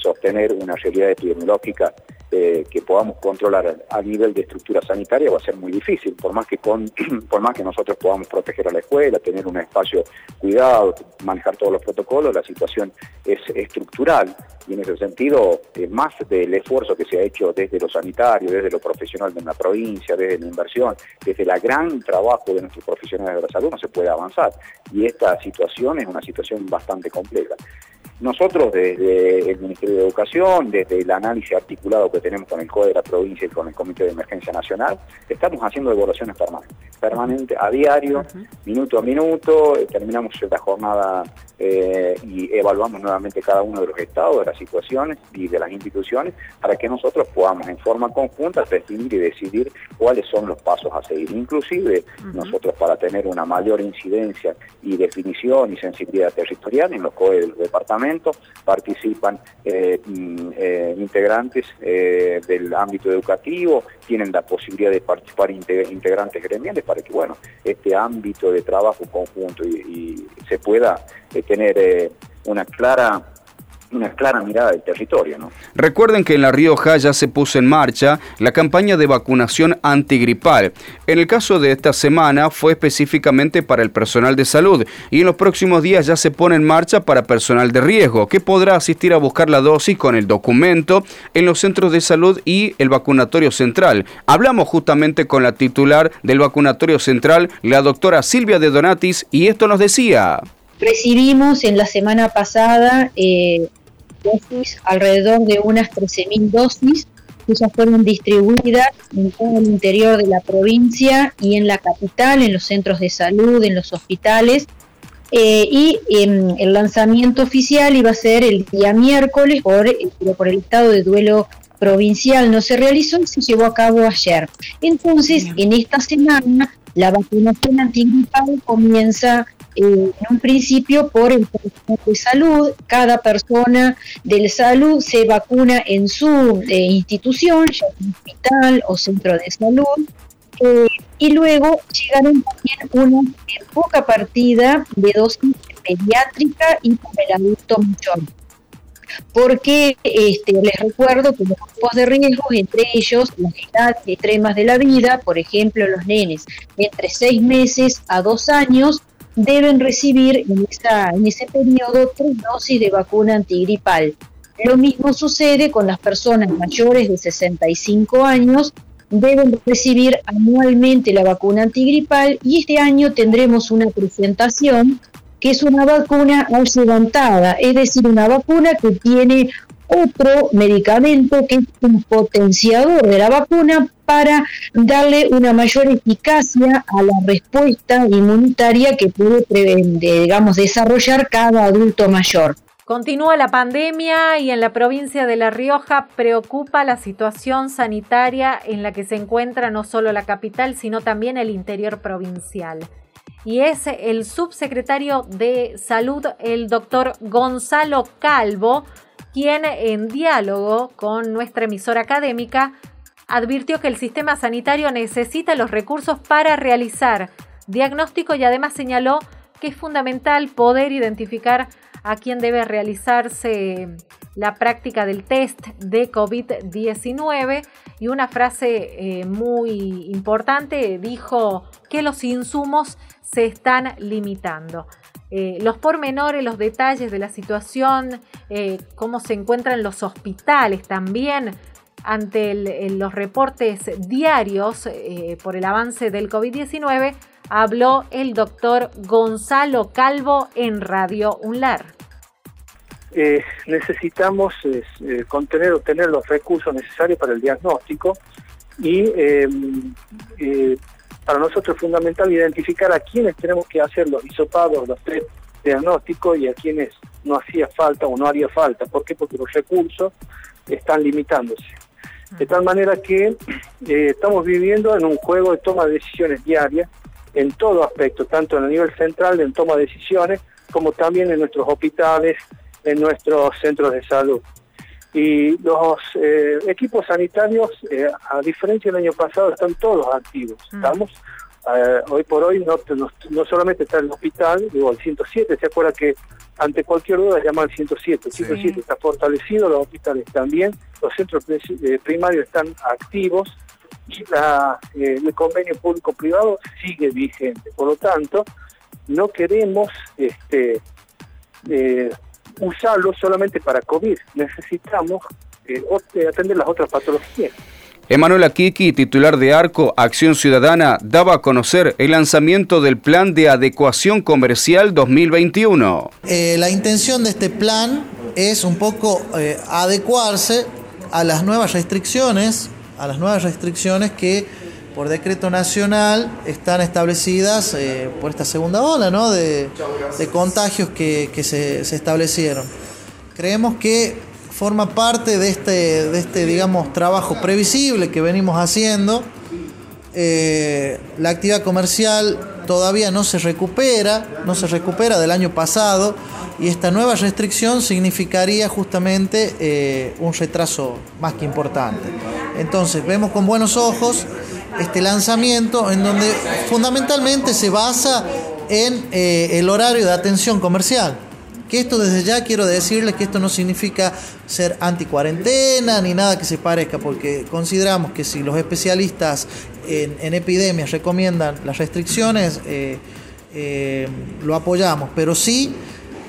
sostener una realidad epidemiológica eh, que podamos controlar a nivel de estructura sanitaria va a ser muy difícil, por más que con, <clears throat> por más que nosotros podamos proteger a la escuela, tener un espacio cuidado, manejar todos los protocolos, la situación es estructural y en ese sentido, eh, más del esfuerzo que se ha hecho desde lo sanitario, desde lo profesional de la provincia, desde la inversión, desde el gran trabajo de nuestros profesionales de la salud, no se puede avanzar. Y esta situación es una situación bastante compleja. Nosotros desde el Ministerio de Educación, desde el análisis articulado que tenemos con el CODE de la provincia y con el Comité de Emergencia Nacional, estamos haciendo evaluaciones permanentes, permanente a diario, minuto a minuto, eh, terminamos la jornada eh, y evaluamos nuevamente cada uno de los estados, de las situaciones y de las instituciones para que nosotros podamos en forma conjunta definir y decidir cuáles son los pasos a seguir. Inclusive nosotros para tener una mayor incidencia y definición y sensibilidad territorial en los COE del departamento participan eh, mm, eh, integrantes del ámbito educativo, tienen la posibilidad de participar integrantes gremiales para que bueno este ámbito de trabajo conjunto y, se pueda tener eh, una clara una clara mirada del territorio. ¿no? Recuerden que en La Rioja ya se puso en marcha la campaña de vacunación antigripal. En el caso de esta semana fue específicamente para el personal de salud y en los próximos días ya se pone en marcha para personal de riesgo, que podrá asistir a buscar la dosis con el documento en los centros de salud y el vacunatorio central. Hablamos justamente con la titular del vacunatorio central, la doctora Silvia de Donatis, y esto nos decía. Recibimos en la semana pasada eh, dosis, alrededor de unas 13.000 dosis que ya fueron distribuidas en todo el interior de la provincia y en la capital, en los centros de salud, en los hospitales. Eh, y em, el lanzamiento oficial iba a ser el día miércoles, por, eh, pero por el estado de duelo provincial no se realizó y se llevó a cabo ayer. Entonces, en esta semana, la vacunación antigripal comienza en un principio por el salud. Cada persona de salud se vacuna en su eh, institución, ya sea hospital o centro de salud. Eh, y luego llegaron también una poca partida de dosis pediátrica y para el adulto mayor porque este, les recuerdo que los grupos de riesgo, entre ellos las edades extremas de la vida, por ejemplo los nenes entre seis meses a dos años, deben recibir en, en ese periodo tres dosis de vacuna antigripal. Lo mismo sucede con las personas mayores de 65 años, deben recibir anualmente la vacuna antigripal y este año tendremos una presentación que es una vacuna levantada, es decir, una vacuna que tiene otro medicamento que es un potenciador de la vacuna para darle una mayor eficacia a la respuesta inmunitaria que puede digamos, desarrollar cada adulto mayor. Continúa la pandemia y en la provincia de La Rioja preocupa la situación sanitaria en la que se encuentra no solo la capital, sino también el interior provincial. Y es el subsecretario de Salud, el doctor Gonzalo Calvo, quien en diálogo con nuestra emisora académica advirtió que el sistema sanitario necesita los recursos para realizar diagnóstico y además señaló que es fundamental poder identificar a quién debe realizarse la práctica del test de COVID-19 y una frase eh, muy importante dijo que los insumos se están limitando. Eh, los pormenores, los detalles de la situación, eh, cómo se encuentran los hospitales también ante los reportes diarios eh, por el avance del COVID-19, habló el doctor Gonzalo Calvo en Radio UNLAR. necesitamos contener o tener los recursos necesarios para el diagnóstico y para nosotros es fundamental identificar a quienes tenemos que hacer los hisopados, los test diagnósticos y a quienes no hacía falta o no haría falta. ¿Por qué? Porque los recursos están limitándose. De tal manera que eh, estamos viviendo en un juego de toma de decisiones diarias en todo aspecto, tanto en el nivel central en toma de decisiones, como también en nuestros hospitales, en nuestros centros de salud. Y los eh, equipos sanitarios, eh, a diferencia del año pasado, están todos activos. Mm. Estamos, eh, hoy por hoy, no, no, solamente está el hospital, digo, el 107, se acuerda que ante cualquier duda llama al 107. El 107 está fortalecido, los hospitales también, los centros primarios están activos y la, el convenio público-privado sigue vigente. Por lo tanto, no queremos este, usarlo solamente para COVID. Necesitamos eh, eh, atender las otras patologías. Emanuel Akiki, titular de ARCO Acción Ciudadana, daba a conocer el lanzamiento del Plan de Adecuación Comercial 2021. Eh, la intención de este plan es un poco adecuarse a las nuevas restricciones, a las nuevas restricciones que por decreto nacional están establecidas eh, por esta segunda ola de, contagios que, se, establecieron. Creemos que forma parte de este, de este digamos, trabajo previsible que venimos haciendo. Eh, la actividad comercial todavía no se recupera, no se recupera del año pasado y esta nueva restricción significaría justamente eh, un retraso más que importante. Entonces vemos con buenos ojos este lanzamiento en donde fundamentalmente se basa en eh, el horario de atención comercial. Que esto desde ya quiero decirles que esto no significa ser anti cuarentena ni nada que se parezca, porque consideramos que si los especialistas en, epidemias recomiendan las restricciones, eh, eh, lo apoyamos, pero sí,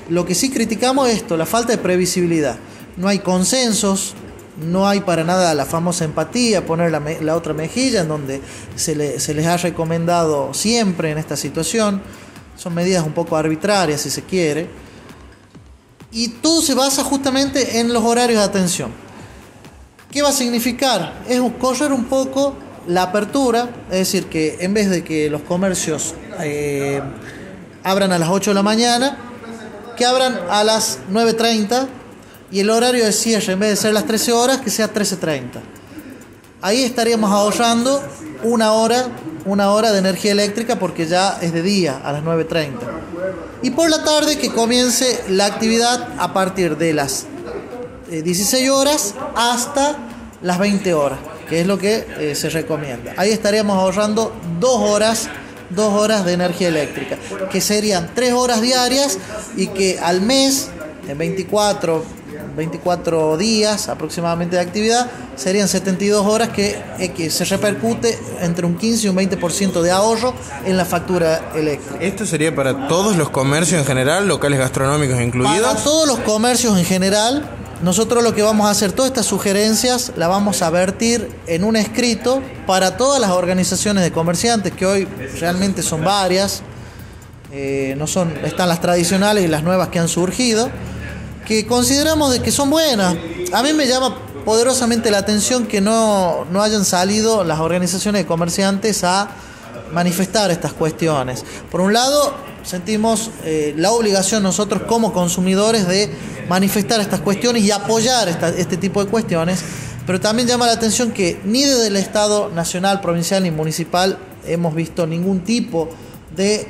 lo que sí criticamos es esto, la falta de previsibilidad. No hay consensos, no hay para nada la famosa empatía, poner la, otra mejilla, en donde se, les ha recomendado siempre en esta situación. Son medidas un poco arbitrarias, si se quiere. Y todo se basa justamente en los horarios de atención. ¿Qué va a significar? Es correr un poco la apertura, es decir, que en vez de que los comercios eh, abran a las 8 de la mañana, que abran a las 9.30 y el horario de cierre, en vez de ser las 13 horas, que sea 13.30. Ahí estaríamos ahorrando una hora, una hora de energía eléctrica porque ya es de día a las 9.30. Y por la tarde que comience la actividad a partir de las 16 eh, horas hasta las 20 horas, que es lo que eh, se recomienda. Ahí estaríamos ahorrando dos horas dos horas de energía eléctrica, que serían tres horas diarias y que al mes, en 24, 24 días aproximadamente de actividad, serían 72 horas que, eh, que se repercute entre un 15 y un 20% de ahorro en la factura eléctrica. ¿Esto sería para todos los comercios en general, locales gastronómicos incluidos? Para todos los comercios en general, nosotros lo que vamos a hacer, todas estas sugerencias las vamos a vertir en un escrito para todas las organizaciones de comerciantes, que hoy realmente son varias, eh, no son, están las tradicionales y las nuevas que han surgido, que consideramos de que son buenas. A mí me llama poderosamente la atención que no, no hayan salido las organizaciones de comerciantes a manifestar estas cuestiones. Por un lado, sentimos eh, la obligación nosotros como consumidores de manifestar estas cuestiones y apoyar este tipo de cuestiones, pero también llama la atención que ni desde el Estado nacional, provincial ni municipal hemos visto ningún tipo de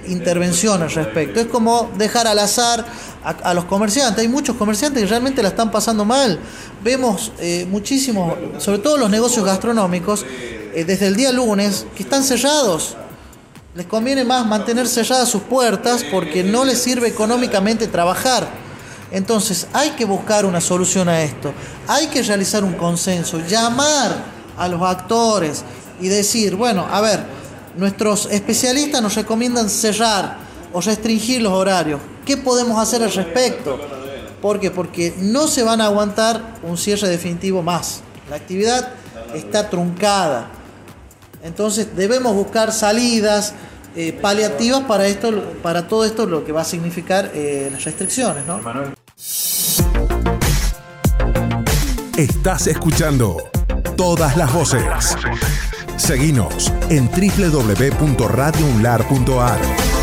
intervención al respecto. Es como dejar al azar a, los comerciantes. Hay muchos comerciantes que realmente la están pasando mal. Vemos eh, muchísimos, sobre todo los negocios gastronómicos, eh, desde el día lunes, que están cerrados les conviene más mantener cerradas sus puertas porque no les sirve económicamente trabajar. Entonces hay que buscar una solución a esto. Hay que realizar un consenso, llamar a los actores y decir, bueno, a ver, nuestros especialistas nos recomiendan cerrar o restringir los horarios. ¿Qué podemos hacer al respecto? ¿Por qué? Porque no se van a aguantar un cierre definitivo más. La actividad está truncada. Entonces debemos buscar salidas eh, paliativas para esto, para todo esto, lo que va a significar eh, las restricciones, ¿no? Estás escuchando todas las voces. Seguinos en www.radiounlar.ar.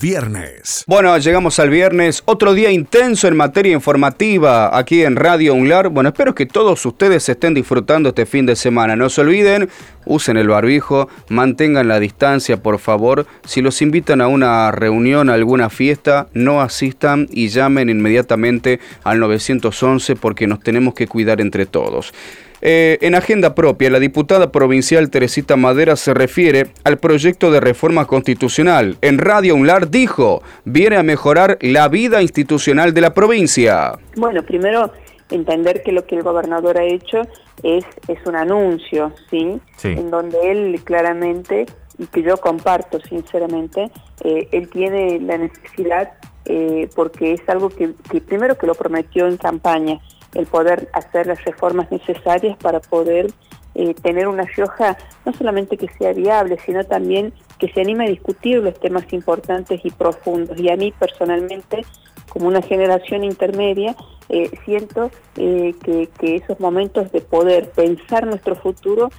Viernes. Bueno, llegamos al viernes, otro día intenso en materia informativa aquí en Radio Unlar. Bueno, espero que todos ustedes estén disfrutando este fin de semana. No se olviden, usen el barbijo, mantengan la distancia, por favor. Si los invitan a una reunión, a alguna fiesta, no asistan y llamen inmediatamente al 911 porque nos tenemos que cuidar entre todos. Eh, en agenda propia, la diputada provincial Teresita Madera se refiere al proyecto de reforma constitucional. En Radio Unlar dijo, viene a mejorar la vida institucional de la provincia. Bueno, primero entender que lo que el gobernador ha hecho es, es un anuncio, ¿sí? En donde él claramente, y que yo comparto sinceramente, eh, él tiene la necesidad, eh, porque es algo que, que primero que lo prometió en campaña, el poder hacer las reformas necesarias para poder eh, tener una Rioja no solamente que sea viable, sino también que se anime a discutir los temas importantes y profundos. Y a mí personalmente, como una generación intermedia, eh, siento eh, que, esos momentos de poder pensar nuestro futuro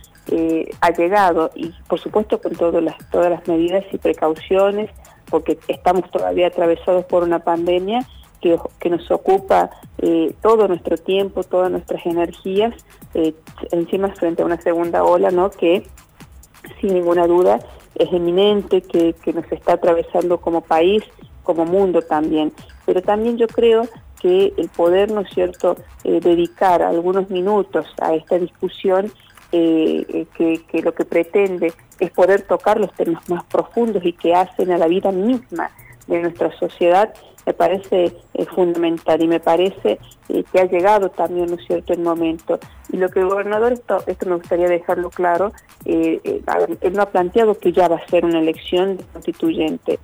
ha llegado y por supuesto con todas las, todas las medidas y precauciones, porque estamos todavía atravesados por una pandemia que, nos ocupa eh, todo nuestro tiempo, todas nuestras energías, eh, encima frente a una segunda ola, ¿no? Que sin ninguna duda es eminente, que, nos está atravesando como país, como mundo también. Pero también yo creo que el poder, ¿no es cierto?, eh, dedicar algunos minutos a esta discusión que, que, lo que pretende es poder tocar los temas más profundos y que hacen a la vida misma de nuestra sociedad, me parece eh, fundamental y me parece eh, que ha llegado también, ¿no cierto?, el momento. Y lo que el gobernador, esto, esto me gustaría dejarlo claro, eh, él no ha planteado que ya va a ser una elección constituyente.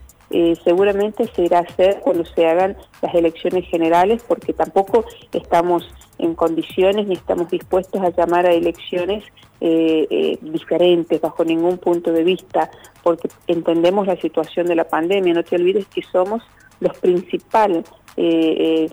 seguramente se irá a hacer cuando se hagan las elecciones generales, porque tampoco estamos en condiciones ni estamos dispuestos a llamar a elecciones diferentes bajo ningún punto de vista, porque entendemos la situación de la pandemia. No te olvides que somos los principales eh,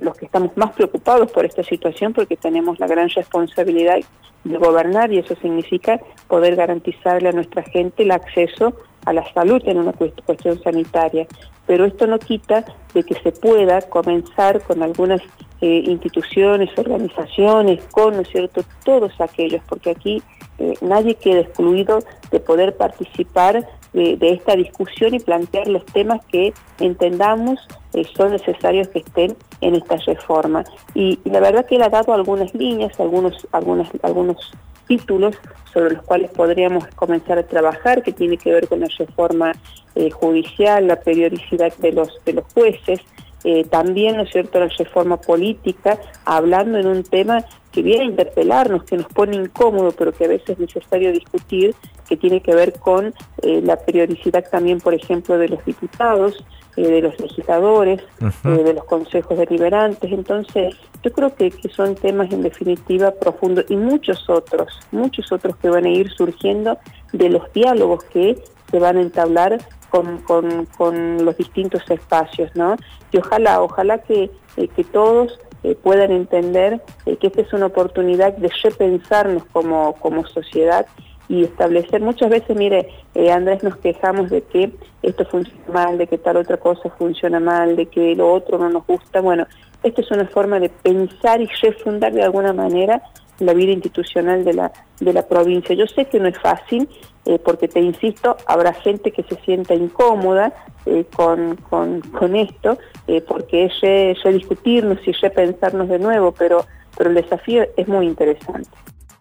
los que estamos más preocupados por esta situación porque tenemos la gran responsabilidad de gobernar y eso significa poder garantizarle a nuestra gente el acceso a la salud en una cuestión sanitaria. Pero esto no quita de que se pueda comenzar con algunas eh, instituciones, organizaciones, con, ¿no cierto?, todos aquellos, porque aquí eh, nadie queda excluido de poder participar de, esta discusión y plantear los temas que entendamos eh, son necesarios que estén en esta reforma. Y, la verdad que él ha dado algunas líneas, algunos, algunos títulos sobre los cuales podríamos comenzar a trabajar, que tiene que ver con la reforma eh, judicial, la periodicidad de los, de los jueces, eh, también, ¿no es cierto?, la reforma política, hablando en un tema que viene a interpelarnos, que nos pone incómodo, pero que a veces es necesario discutir, que tiene que ver con eh, la periodicidad también, por ejemplo, de los diputados, eh, de los legisladores, de los consejos deliberantes. Entonces, yo creo que, que son temas en definitiva profundos y muchos otros, muchos otros que van a ir surgiendo de los diálogos que se van a entablar con, con, los distintos espacios, ¿no? Y ojalá, ojalá que, eh, que todos eh, puedan entender eh, que esta es una oportunidad de repensarnos como, como sociedad y establecer, muchas veces, mire, Andrés, nos quejamos de que esto funciona mal, de que tal otra cosa funciona mal, de que lo otro no nos gusta. Bueno, esto es una forma de pensar y refundar de alguna manera la vida institucional de la, de la provincia. Yo sé que no es fácil, eh, porque te insisto, habrá gente que se sienta incómoda eh, con, con, esto, eh, porque es discutirnos y repensarnos de nuevo, pero, pero el desafío es muy interesante.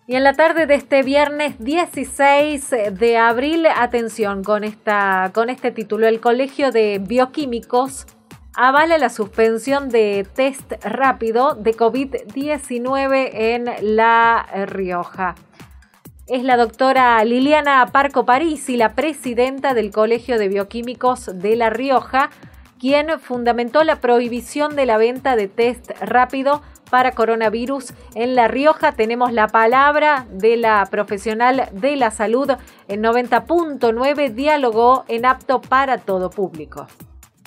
Y en la tarde de este viernes 16 de abril, atención con, esta, con este título, el Colegio de Bioquímicos avala la suspensión de test rápido de COVID-19 en La Rioja. Es la doctora Liliana Parco Parisi, la presidenta del Colegio de Bioquímicos de La Rioja, quien fundamentó la prohibición de la venta de test rápido para coronavirus en La Rioja. Tenemos la palabra de la profesional de la salud en 90.9, diálogo en apto para todo público.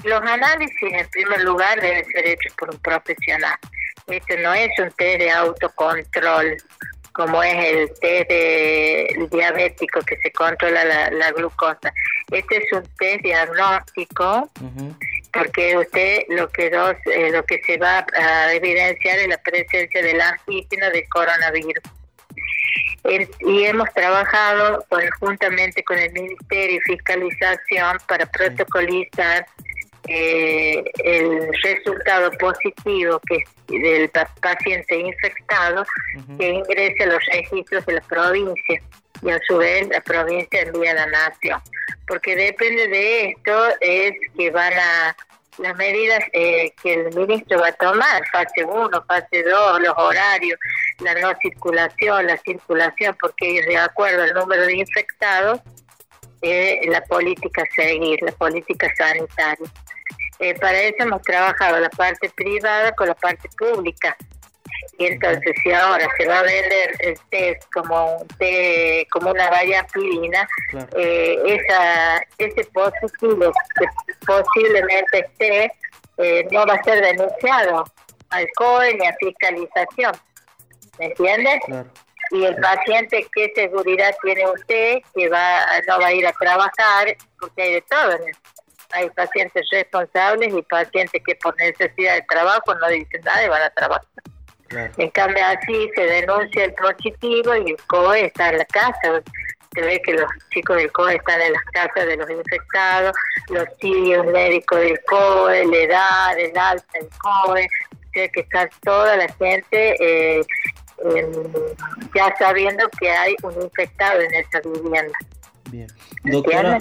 Los análisis, en primer lugar, deben ser hechos por un profesional. Este no es un test de autocontrol, como es el test de, diabético que se controla la, glucosa. Este es un test diagnóstico, porque usted lo que dos, eh, lo que se va a evidenciar es la presencia del antígeno de coronavirus. y hemos trabajado conjuntamente con el Ministerio de Fiscalización para protocolizar eh, el resultado positivo que del paciente infectado que ingrese a los registros de la provincia y a su vez la provincia envía a la nación. Porque depende de esto es que van a las medidas eh, que el ministro va a tomar, fase 1, fase 2, los horarios, la no circulación, la circulación, porque de acuerdo al número de infectados, eh, la política a seguir, la política sanitaria. Eh, para eso hemos trabajado la parte privada con la parte pública. Y entonces si ahora se va a vender el test como un como una valla aspirina, eh, esa, ese positivo que posiblemente esté eh, no va a ser denunciado al COE ni a fiscalización. ¿Me entiendes? Y el paciente, ¿qué seguridad tiene usted que va no va a ir a trabajar? Porque hay de todo en el hay pacientes responsables y pacientes que por necesidad de trabajo no dicen nada y van a trabajar. En cambio así se denuncia el positivo y el COE está en la casa. Se ve que los chicos del COE están en las casas de los infectados, los tíos médicos del COE, la edad, el alta del COE, tiene que está toda la gente eh, ya sabiendo que hay un infectado en esa vivienda. Bien. Doctora,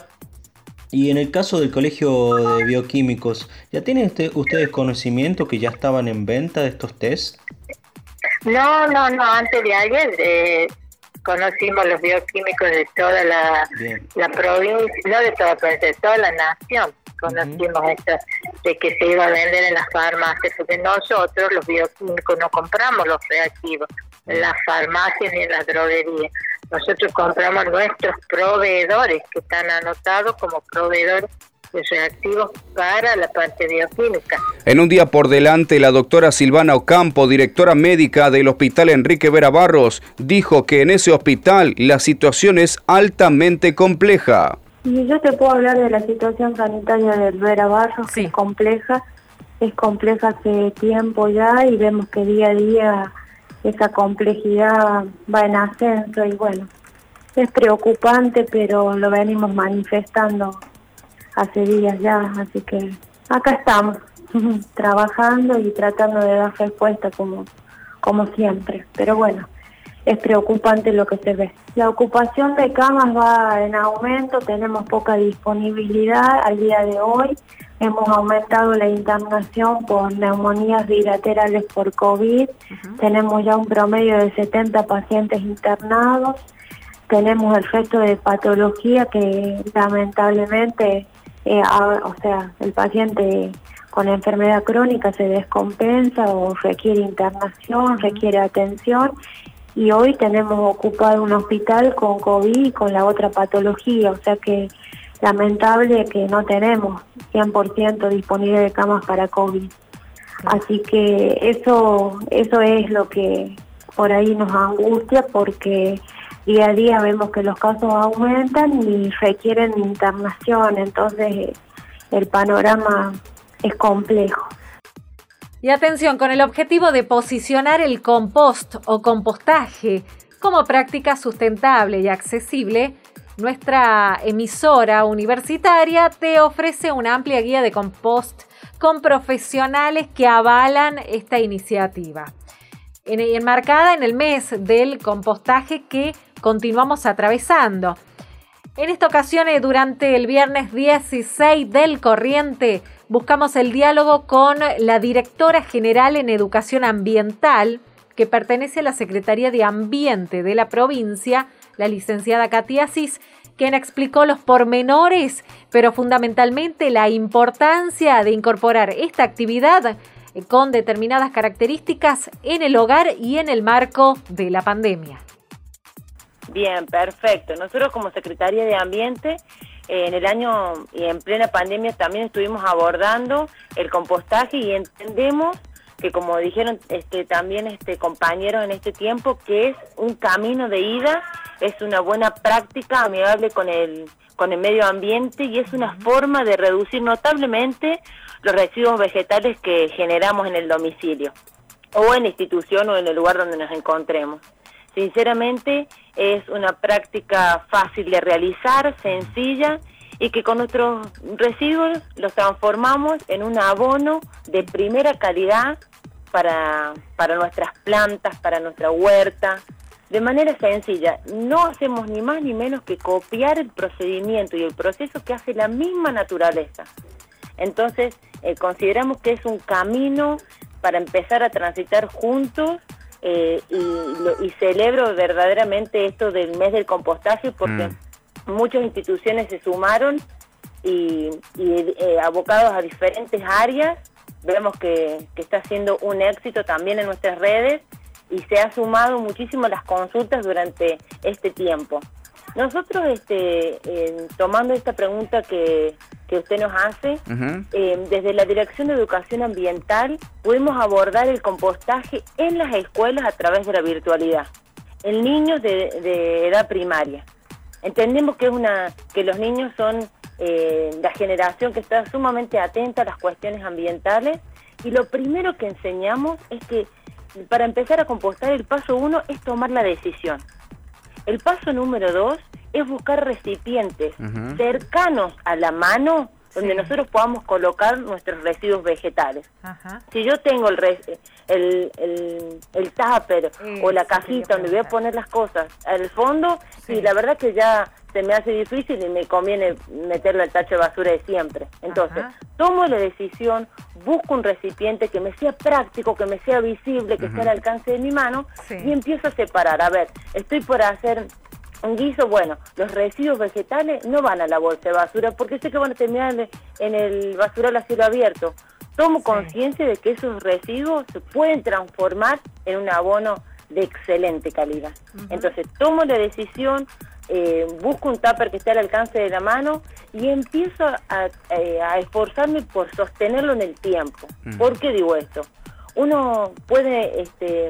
y en el caso del Colegio de Bioquímicos, ¿ya tienen ustedes conocimiento que ya estaban en venta de estos test? No, no, no, antes de ayer eh, conocimos los bioquímicos de toda la, la provincia, no de toda, pero de toda la nación. Conocimos esto de que se iba a vender en las farmacias, porque nosotros los bioquímicos no compramos los reactivos en las farmacias ni en las droguerías. Nosotros compramos nuestros proveedores que están anotados como proveedores reactivos para la parte bioquímica. En un día por delante, la doctora Silvana Ocampo, directora médica del Hospital Enrique Vera Barros, dijo que en ese hospital la situación es altamente compleja. Y yo te puedo hablar de la situación sanitaria del Vera Barros, que es compleja, es compleja hace tiempo ya y vemos que día a día esa complejidad va en ascenso y bueno, es preocupante, pero lo venimos manifestando hace días ya, así que acá estamos, <laughs> trabajando y tratando de dar respuesta como, como siempre. Pero bueno, es preocupante lo que se ve. La ocupación de camas va en aumento, tenemos poca disponibilidad al día de hoy. Hemos aumentado la internación por neumonías bilaterales por COVID. Tenemos ya un promedio de 70 pacientes internados. Tenemos el resto de patología que lamentablemente eh, o sea, el paciente con enfermedad crónica se descompensa o requiere internación, requiere atención y hoy tenemos ocupado un hospital con COVID y con la otra patología, o sea que lamentable que no tenemos 100% disponible de camas para COVID. Así que eso eso es lo que por ahí nos angustia porque día a día vemos que los casos aumentan y requieren internación, entonces el panorama es complejo. Y atención, con el objetivo de posicionar el compost o compostaje como práctica sustentable y accesible, nuestra emisora universitaria te ofrece una amplia guía de compost con profesionales que avalan esta iniciativa. enmarcada en el mes del compostaje que continuamos atravesando. En esta ocasión, eh, durante el viernes 16 del corriente, buscamos el diálogo con la directora general en educación ambiental, que pertenece a la Secretaría de Ambiente de la provincia, la licenciada Katia Cis, quien explicó los pormenores, pero fundamentalmente la importancia de incorporar esta actividad eh, con determinadas características en el hogar y en el marco de la pandemia. Bien, perfecto. Nosotros como Secretaría de Ambiente en el año y en plena pandemia también estuvimos abordando el compostaje y entendemos que como dijeron este, también este, compañeros en este tiempo, que es un camino de ida, es una buena práctica amigable con el, con el medio ambiente y es una forma de reducir notablemente los residuos vegetales que generamos en el domicilio o en la institución o en el lugar donde nos encontremos. Sinceramente es una práctica fácil de realizar, sencilla y que con nuestros residuos los transformamos en un abono de primera calidad para, para nuestras plantas, para nuestra huerta, de manera sencilla. No hacemos ni más ni menos que copiar el procedimiento y el proceso que hace la misma naturaleza. Entonces, eh, consideramos que es un camino para empezar a transitar juntos eh, y, celebro verdaderamente esto del mes del compostaje porque mm. muchas instituciones se sumaron y, eh, abocados a diferentes áreas, vemos que, está siendo un éxito también en nuestras redes y se ha sumado muchísimo las consultas durante este tiempo. Nosotros, este, tomando esta pregunta que, que usted nos hace, eh, desde la Dirección de Educación Ambiental pudimos abordar el compostaje en las escuelas a través de la virtualidad, en niños de, edad primaria. Entendemos que, es una, que los niños son eh, la generación que está sumamente atenta a las cuestiones ambientales y lo primero que enseñamos es que para empezar a compostar el paso uno es tomar la decisión. El paso número dos es buscar recipientes cercanos a la mano donde nosotros podamos colocar nuestros residuos vegetales. Si yo tengo el, el, el, el tupper o la cajita donde voy a poner las cosas al fondo, y la verdad que ya se me hace difícil y me conviene meterle al tacho de basura de siempre. Entonces, tomo la decisión, busco un recipiente que me sea práctico, que me sea visible, que esté al alcance de mi mano y empiezo a separar. A ver, estoy por hacer un guiso, bueno, los residuos vegetales no van a la bolsa de basura porque sé que van a terminar en el basural a cielo abierto. Tomo conciencia de que esos residuos se pueden transformar en un abono de excelente calidad. Entonces tomo la decisión, eh, busco un tupper que esté al alcance de la mano y empiezo a, eh, esforzarme por sostenerlo en el tiempo. ¿Por qué digo esto? Uno puede este,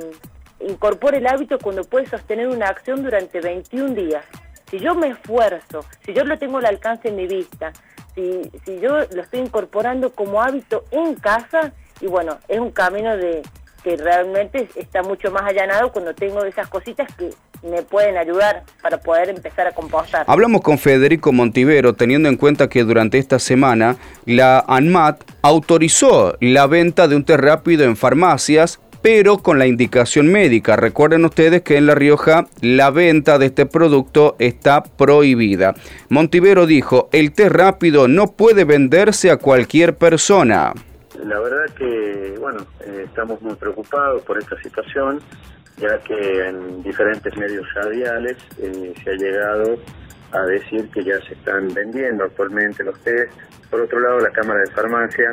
incorporar el hábito cuando puede sostener una acción durante 21 días. Si yo me esfuerzo, si yo lo tengo al alcance de mi vista, si, si yo lo estoy incorporando como hábito en casa, y bueno, es un camino de que realmente está mucho más allanado cuando tengo esas cositas que me pueden ayudar para poder empezar a compostar. Hablamos con Federico Montivero teniendo en cuenta que durante esta semana la ANMAT autorizó la venta de un té rápido en farmacias pero con la indicación médica. Recuerden ustedes que en La Rioja la venta de este producto está prohibida. Montivero dijo, el té rápido no puede venderse a cualquier persona. La verdad que, bueno, eh, estamos muy preocupados por esta situación ya que en diferentes medios radiales eh, se ha llegado a decir que ya se están vendiendo actualmente los test. Por otro lado, la Cámara de Farmacia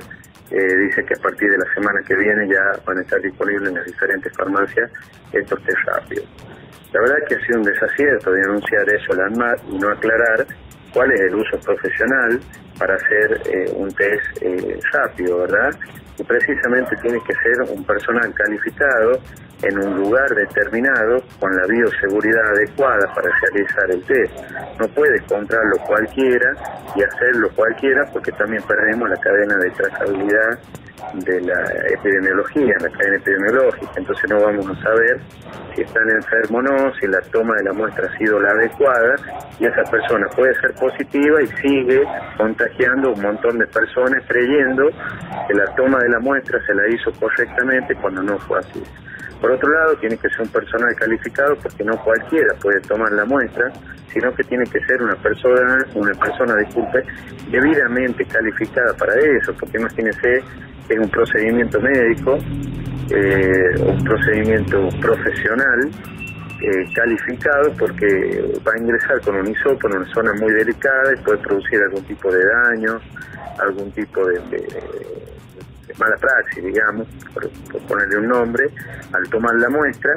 eh, dice que a partir de la semana que viene ya van a estar disponibles en las diferentes farmacias estos test rápidos. La verdad que ha sido un desacierto de anunciar eso la ANMAT y no aclarar cuál es el uso profesional para hacer eh, un test rápido, ¿verdad? Y precisamente tiene que ser un personal calificado en un lugar determinado con la bioseguridad adecuada para realizar el test. No puede comprarlo cualquiera y hacerlo cualquiera porque también perdemos la cadena de trazabilidad de la epidemiología, la cadena epidemiológica, entonces no vamos a saber si están enfermos o no, si la toma de la muestra ha sido la adecuada y esa persona puede ser positiva y sigue contagiando un montón de personas creyendo que la toma de la muestra se la hizo correctamente cuando no fue así. Por otro lado, tiene que ser un personal calificado porque no cualquiera puede tomar la muestra, sino que tiene que ser una persona, una persona, disculpe, debidamente calificada para eso, porque imagínese es un procedimiento médico, eh, un procedimiento profesional, eh, calificado porque va a ingresar con un hisopo en una zona muy delicada y puede producir algún tipo de daño, algún tipo de mala praxis, digamos, por, ponerle un nombre, al tomar la muestra.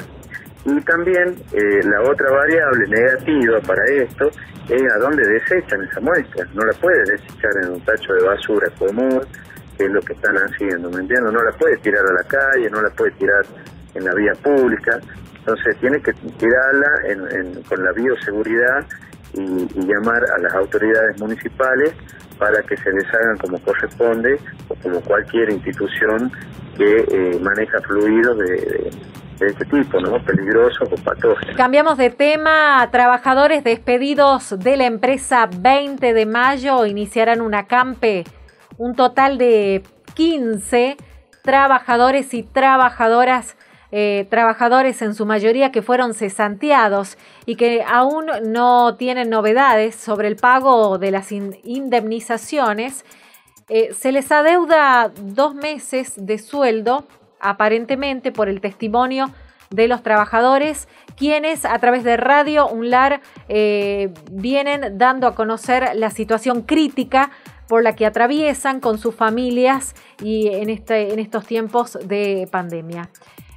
Y también eh, la otra variable negativa para esto es a dónde desechan esa muestra. No la puede desechar en un tacho de basura común, que es lo que están haciendo, ¿me entiendes? No la puede tirar a la calle, no la puede tirar en la vía pública. Entonces tiene que tirarla con la bioseguridad y, llamar a las autoridades municipales para que se les hagan como corresponde o como cualquier institución que eh, maneja fluidos de, este tipo, ¿no? Peligrosos o patógenos. Cambiamos de tema. Trabajadores despedidos de la empresa 20 de mayo iniciarán una campe. Un total de 15 trabajadores y trabajadoras eh, trabajadores en su mayoría que fueron cesanteados y que aún no tienen novedades sobre el pago de las indemnizaciones, eh, se les adeuda dos meses de sueldo, aparentemente por el testimonio de los trabajadores, quienes a través de Radio UNLAR eh, vienen dando a conocer la situación crítica por la que atraviesan con sus familias y en, este, en estos tiempos de pandemia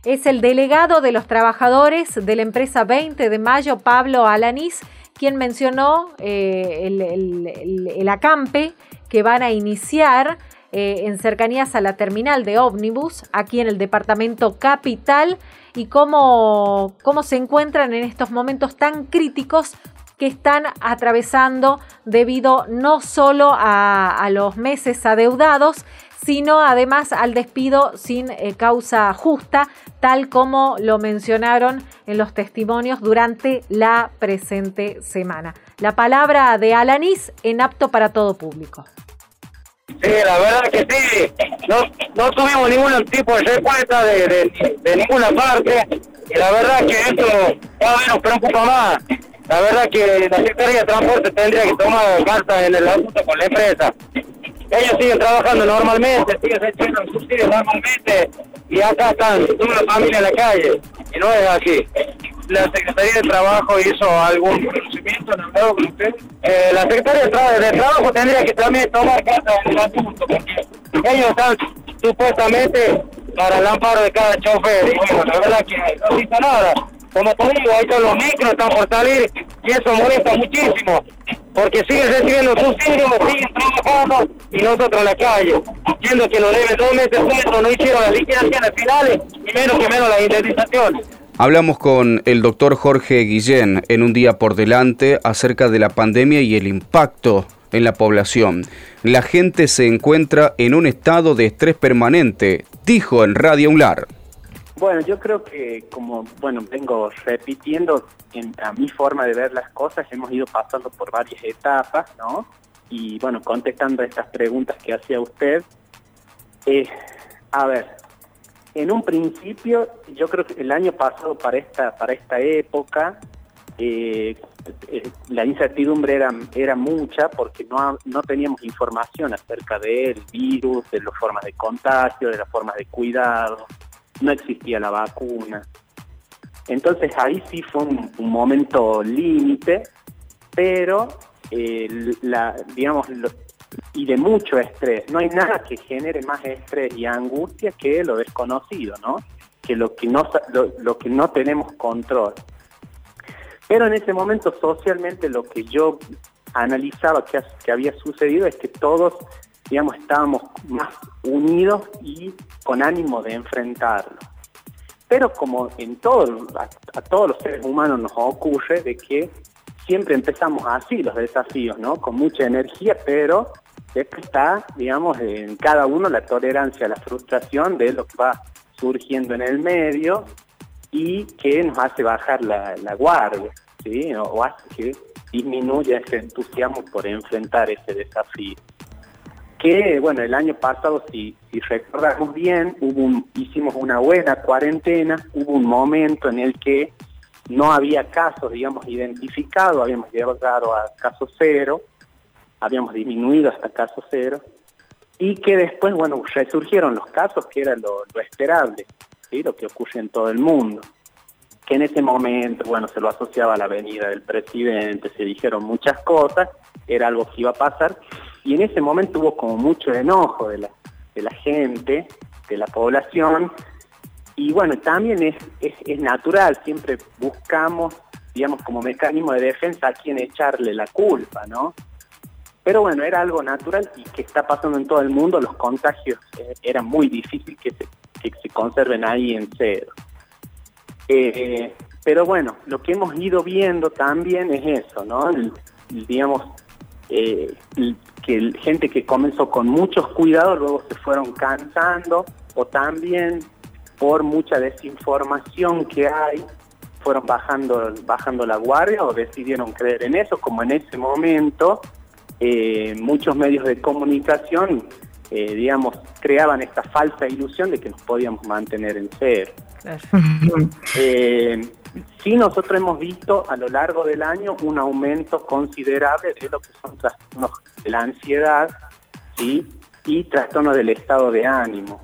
es el delegado de los trabajadores de la empresa 20 de mayo, Pablo Alanís, quien mencionó eh, el, acampe que van a iniciar eh, en cercanías a la terminal de ómnibus, aquí en el departamento capital, y cómo, cómo se encuentran en estos momentos tan críticos que están atravesando debido no solo a, a los meses adeudados, sino además al despido sin eh, causa justa, tal como lo mencionaron en los testimonios durante la presente semana. La palabra de Alanis en apto para todo público. Sí, la verdad que sí, no, no tuvimos ningún tipo de respuesta de, de, ninguna parte y la verdad que esto cada vez nos preocupa más. La verdad que la Secretaría de Transporte tendría que tomar cartas en el asunto con la empresa ellos siguen trabajando normalmente, siguen recibiendo subsidios normalmente y acá están toda la familia en la calle y no es así. ¿La Secretaría de Trabajo hizo algún conocimiento en el con usted? Eh, la Secretaría de, Trabajo tendría que también tomar carta en el asunto porque ellos están supuestamente para el amparo de cada chofer y bueno, la verdad que no existe nada. Como te digo, están los micros, están por salir y eso molesta muchísimo, porque siguen recibiendo subsidios, siguen trabajando y nosotros en la calle, siendo que lo deben dos meses sueltos, no hicieron las liquidaciones finales y menos que menos las indemnizaciones. Hablamos con el doctor Jorge Guillén en un día por delante acerca de la pandemia y el impacto en la población. La gente se encuentra en un estado de estrés permanente, dijo en Radio Unlar. Bueno, yo creo que como, bueno, vengo repitiendo en, a mi forma de ver las cosas, hemos ido pasando por varias etapas, ¿no? Y bueno, contestando estas preguntas que hacía usted, eh, a ver, en un principio, yo creo que el año pasado para esta, para esta época, eh, eh, la incertidumbre era, era mucha porque no, no teníamos información acerca del virus, de las formas de contagio, de las formas de cuidado, no existía la vacuna. Entonces ahí sí fue un, momento límite, pero eh, la, digamos, y de mucho estrés. No hay nada que genere más estrés y angustia que lo desconocido, ¿no? Que lo que no, lo, que no tenemos control. Pero en ese momento socialmente lo que yo analizaba que, que había sucedido es que todos, digamos, estábamos más unidos y con ánimo de enfrentarlo. Pero como en todo, a todos los seres humanos nos ocurre de que siempre empezamos así los desafíos, ¿no? Con mucha energía, pero está, digamos, en cada uno la tolerancia la frustración de lo que va surgiendo en el medio y que nos hace bajar la, guardia, ¿sí? O, hace que disminuya ese entusiasmo por enfrentar ese desafío. Que, bueno, el año pasado, si, recordamos bien, hicimos una buena cuarentena, hubo un momento en el que no había casos, digamos, identificados, habíamos llegado a caso cero, habíamos disminuido hasta caso cero, y que después, bueno, resurgieron los casos que era lo, esperable, ¿sí? lo que ocurre en todo el mundo, que en ese momento, bueno, se lo asociaba a la venida del presidente, se dijeron muchas cosas, era algo que iba a pasar, y en ese momento hubo como mucho enojo de la, de la gente, de la población, y bueno, también es, es, natural, siempre buscamos, digamos, como mecanismo de defensa a quien echarle la culpa, ¿no? Pero bueno, era algo natural y que está pasando en todo el mundo, los contagios eh, era muy difícil que se, que se conserven ahí en cero. Eh, pero bueno, lo que hemos ido viendo también es eso, ¿no? digamos, eh, que gente que comenzó con muchos cuidados luego se fueron cansando o también por mucha desinformación que hay, fueron bajando, bajando la guardia o decidieron creer en eso, como en ese momento eh, muchos medios de comunicación, eh, digamos, creaban esta falsa ilusión de que nos podíamos mantener en cero. eh, sí, nosotros hemos visto a lo largo del año un aumento considerable de lo que son trastornos de la ansiedad y trastornos del estado de ánimo.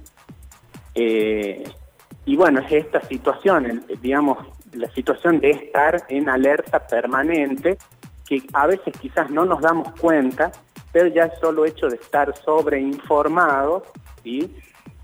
Eh, y bueno, es esta situación, digamos, la situación de estar en alerta permanente, que a veces quizás no nos damos cuenta, pero ya es solo hecho de estar sobreinformados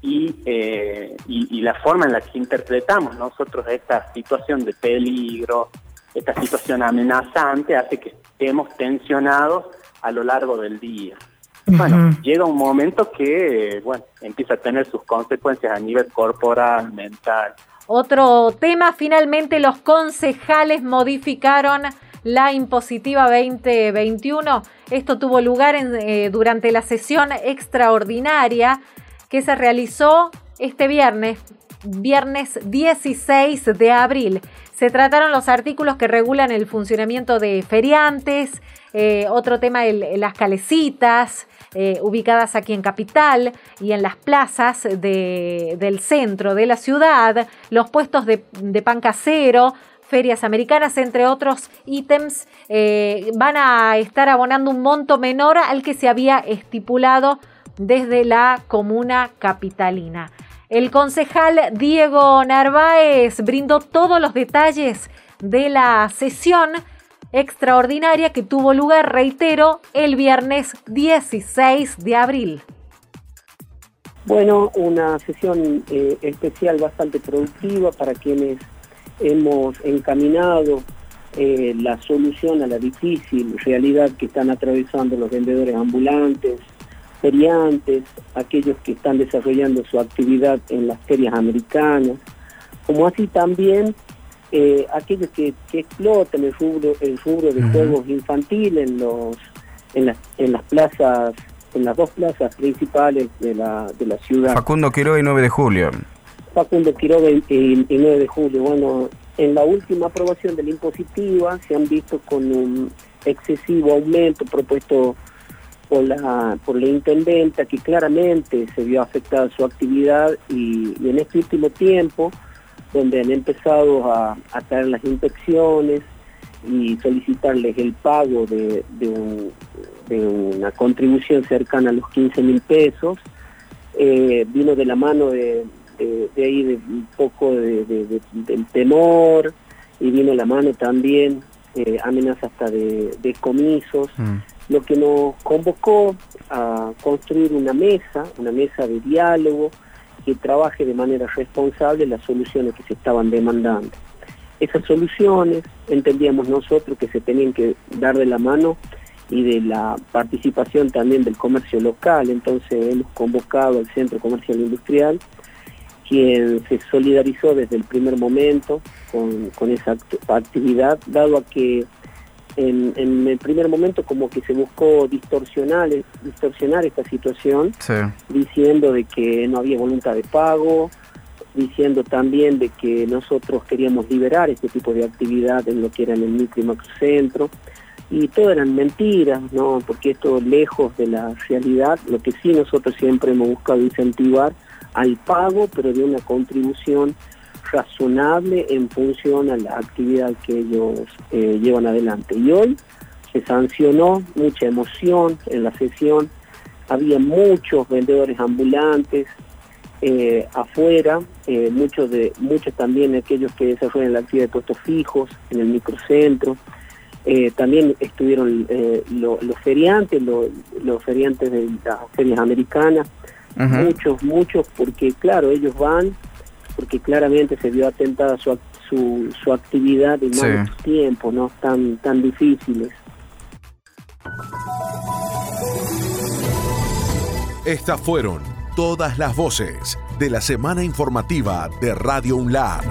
y, eh, y, y, la forma en la que interpretamos nosotros esta situación de peligro, esta situación amenazante, hace que estemos tensionados a lo largo del día. Bueno, llega un momento que, bueno, empieza a tener sus consecuencias a nivel corporal, mental. Otro tema, finalmente los concejales modificaron la impositiva 2021. Esto tuvo lugar en, eh, durante la sesión extraordinaria que se realizó este viernes, viernes 16 de abril. Se trataron los artículos que regulan el funcionamiento de feriantes, eh, otro tema, las calecitas, eh, ubicadas aquí en Capital y en las plazas del centro de la ciudad, los puestos de, pan casero, ferias americanas, entre otros ítems, eh, van a estar abonando un monto menor al que se había estipulado desde la comuna capitalina. El concejal Diego Narváez brindó todos los detalles de la sesión extraordinaria que tuvo lugar, reitero, el viernes 16 de abril. Bueno, una sesión eh, especial bastante productiva para quienes hemos encaminado eh, la solución a la difícil realidad que están atravesando los vendedores ambulantes, feriantes, aquellos que están desarrollando su actividad en las ferias americanas, como así también eh, aquellos que, explotan el rubro, el rubro de juegos infantiles en los en las, en las plazas, en las dos plazas principales de la, de la ciudad. Facundo Quiroga y 9 de julio. Facundo Quiroga y, 9 de julio. Bueno, en la última aprobación de la impositiva se han visto con un excesivo aumento propuesto por la, por la intendenta que claramente se vio afectada su actividad y, en este último tiempo donde han empezado a, a las inspecciones y solicitarles el pago de, una contribución cercana a los 15 mil pesos, eh, vino de la mano de, ahí de un poco del temor y vino de la mano también eh, amenazas hasta de, comisos. Mm lo que nos convocó a construir una mesa, una mesa de diálogo que trabaje de manera responsable las soluciones que se estaban demandando. Esas soluciones entendíamos nosotros que se tenían que dar de la mano y de la participación también del comercio local, entonces hemos convocado al Centro Comercial Industrial, quien se solidarizó desde el primer momento con, esa actividad, dado a que en, el primer momento como que se buscó distorsionar, distorsionar esta situación, diciendo de que no había voluntad de pago, diciendo también de que nosotros queríamos liberar este tipo de actividad en lo que era en el micro y macrocentro, y todo eran mentiras, ¿no? porque esto lejos de la realidad, lo que sí nosotros siempre hemos buscado incentivar al pago, pero de una contribución razonable en función a la actividad que ellos eh, llevan adelante. Y hoy se sancionó mucha emoción en la sesión, había muchos vendedores ambulantes eh, afuera, eh, muchos de muchos también aquellos que desarrollan la actividad de puestos fijos en el microcentro. también estuvieron los feriantes, los feriantes de las ferias americanas, muchos, muchos, porque claro, ellos van porque claramente se vio atentada su, su, su actividad en sí. tiempo, no tan, tan difíciles. Estas fueron todas las voces de la semana informativa de Radio UNLAR.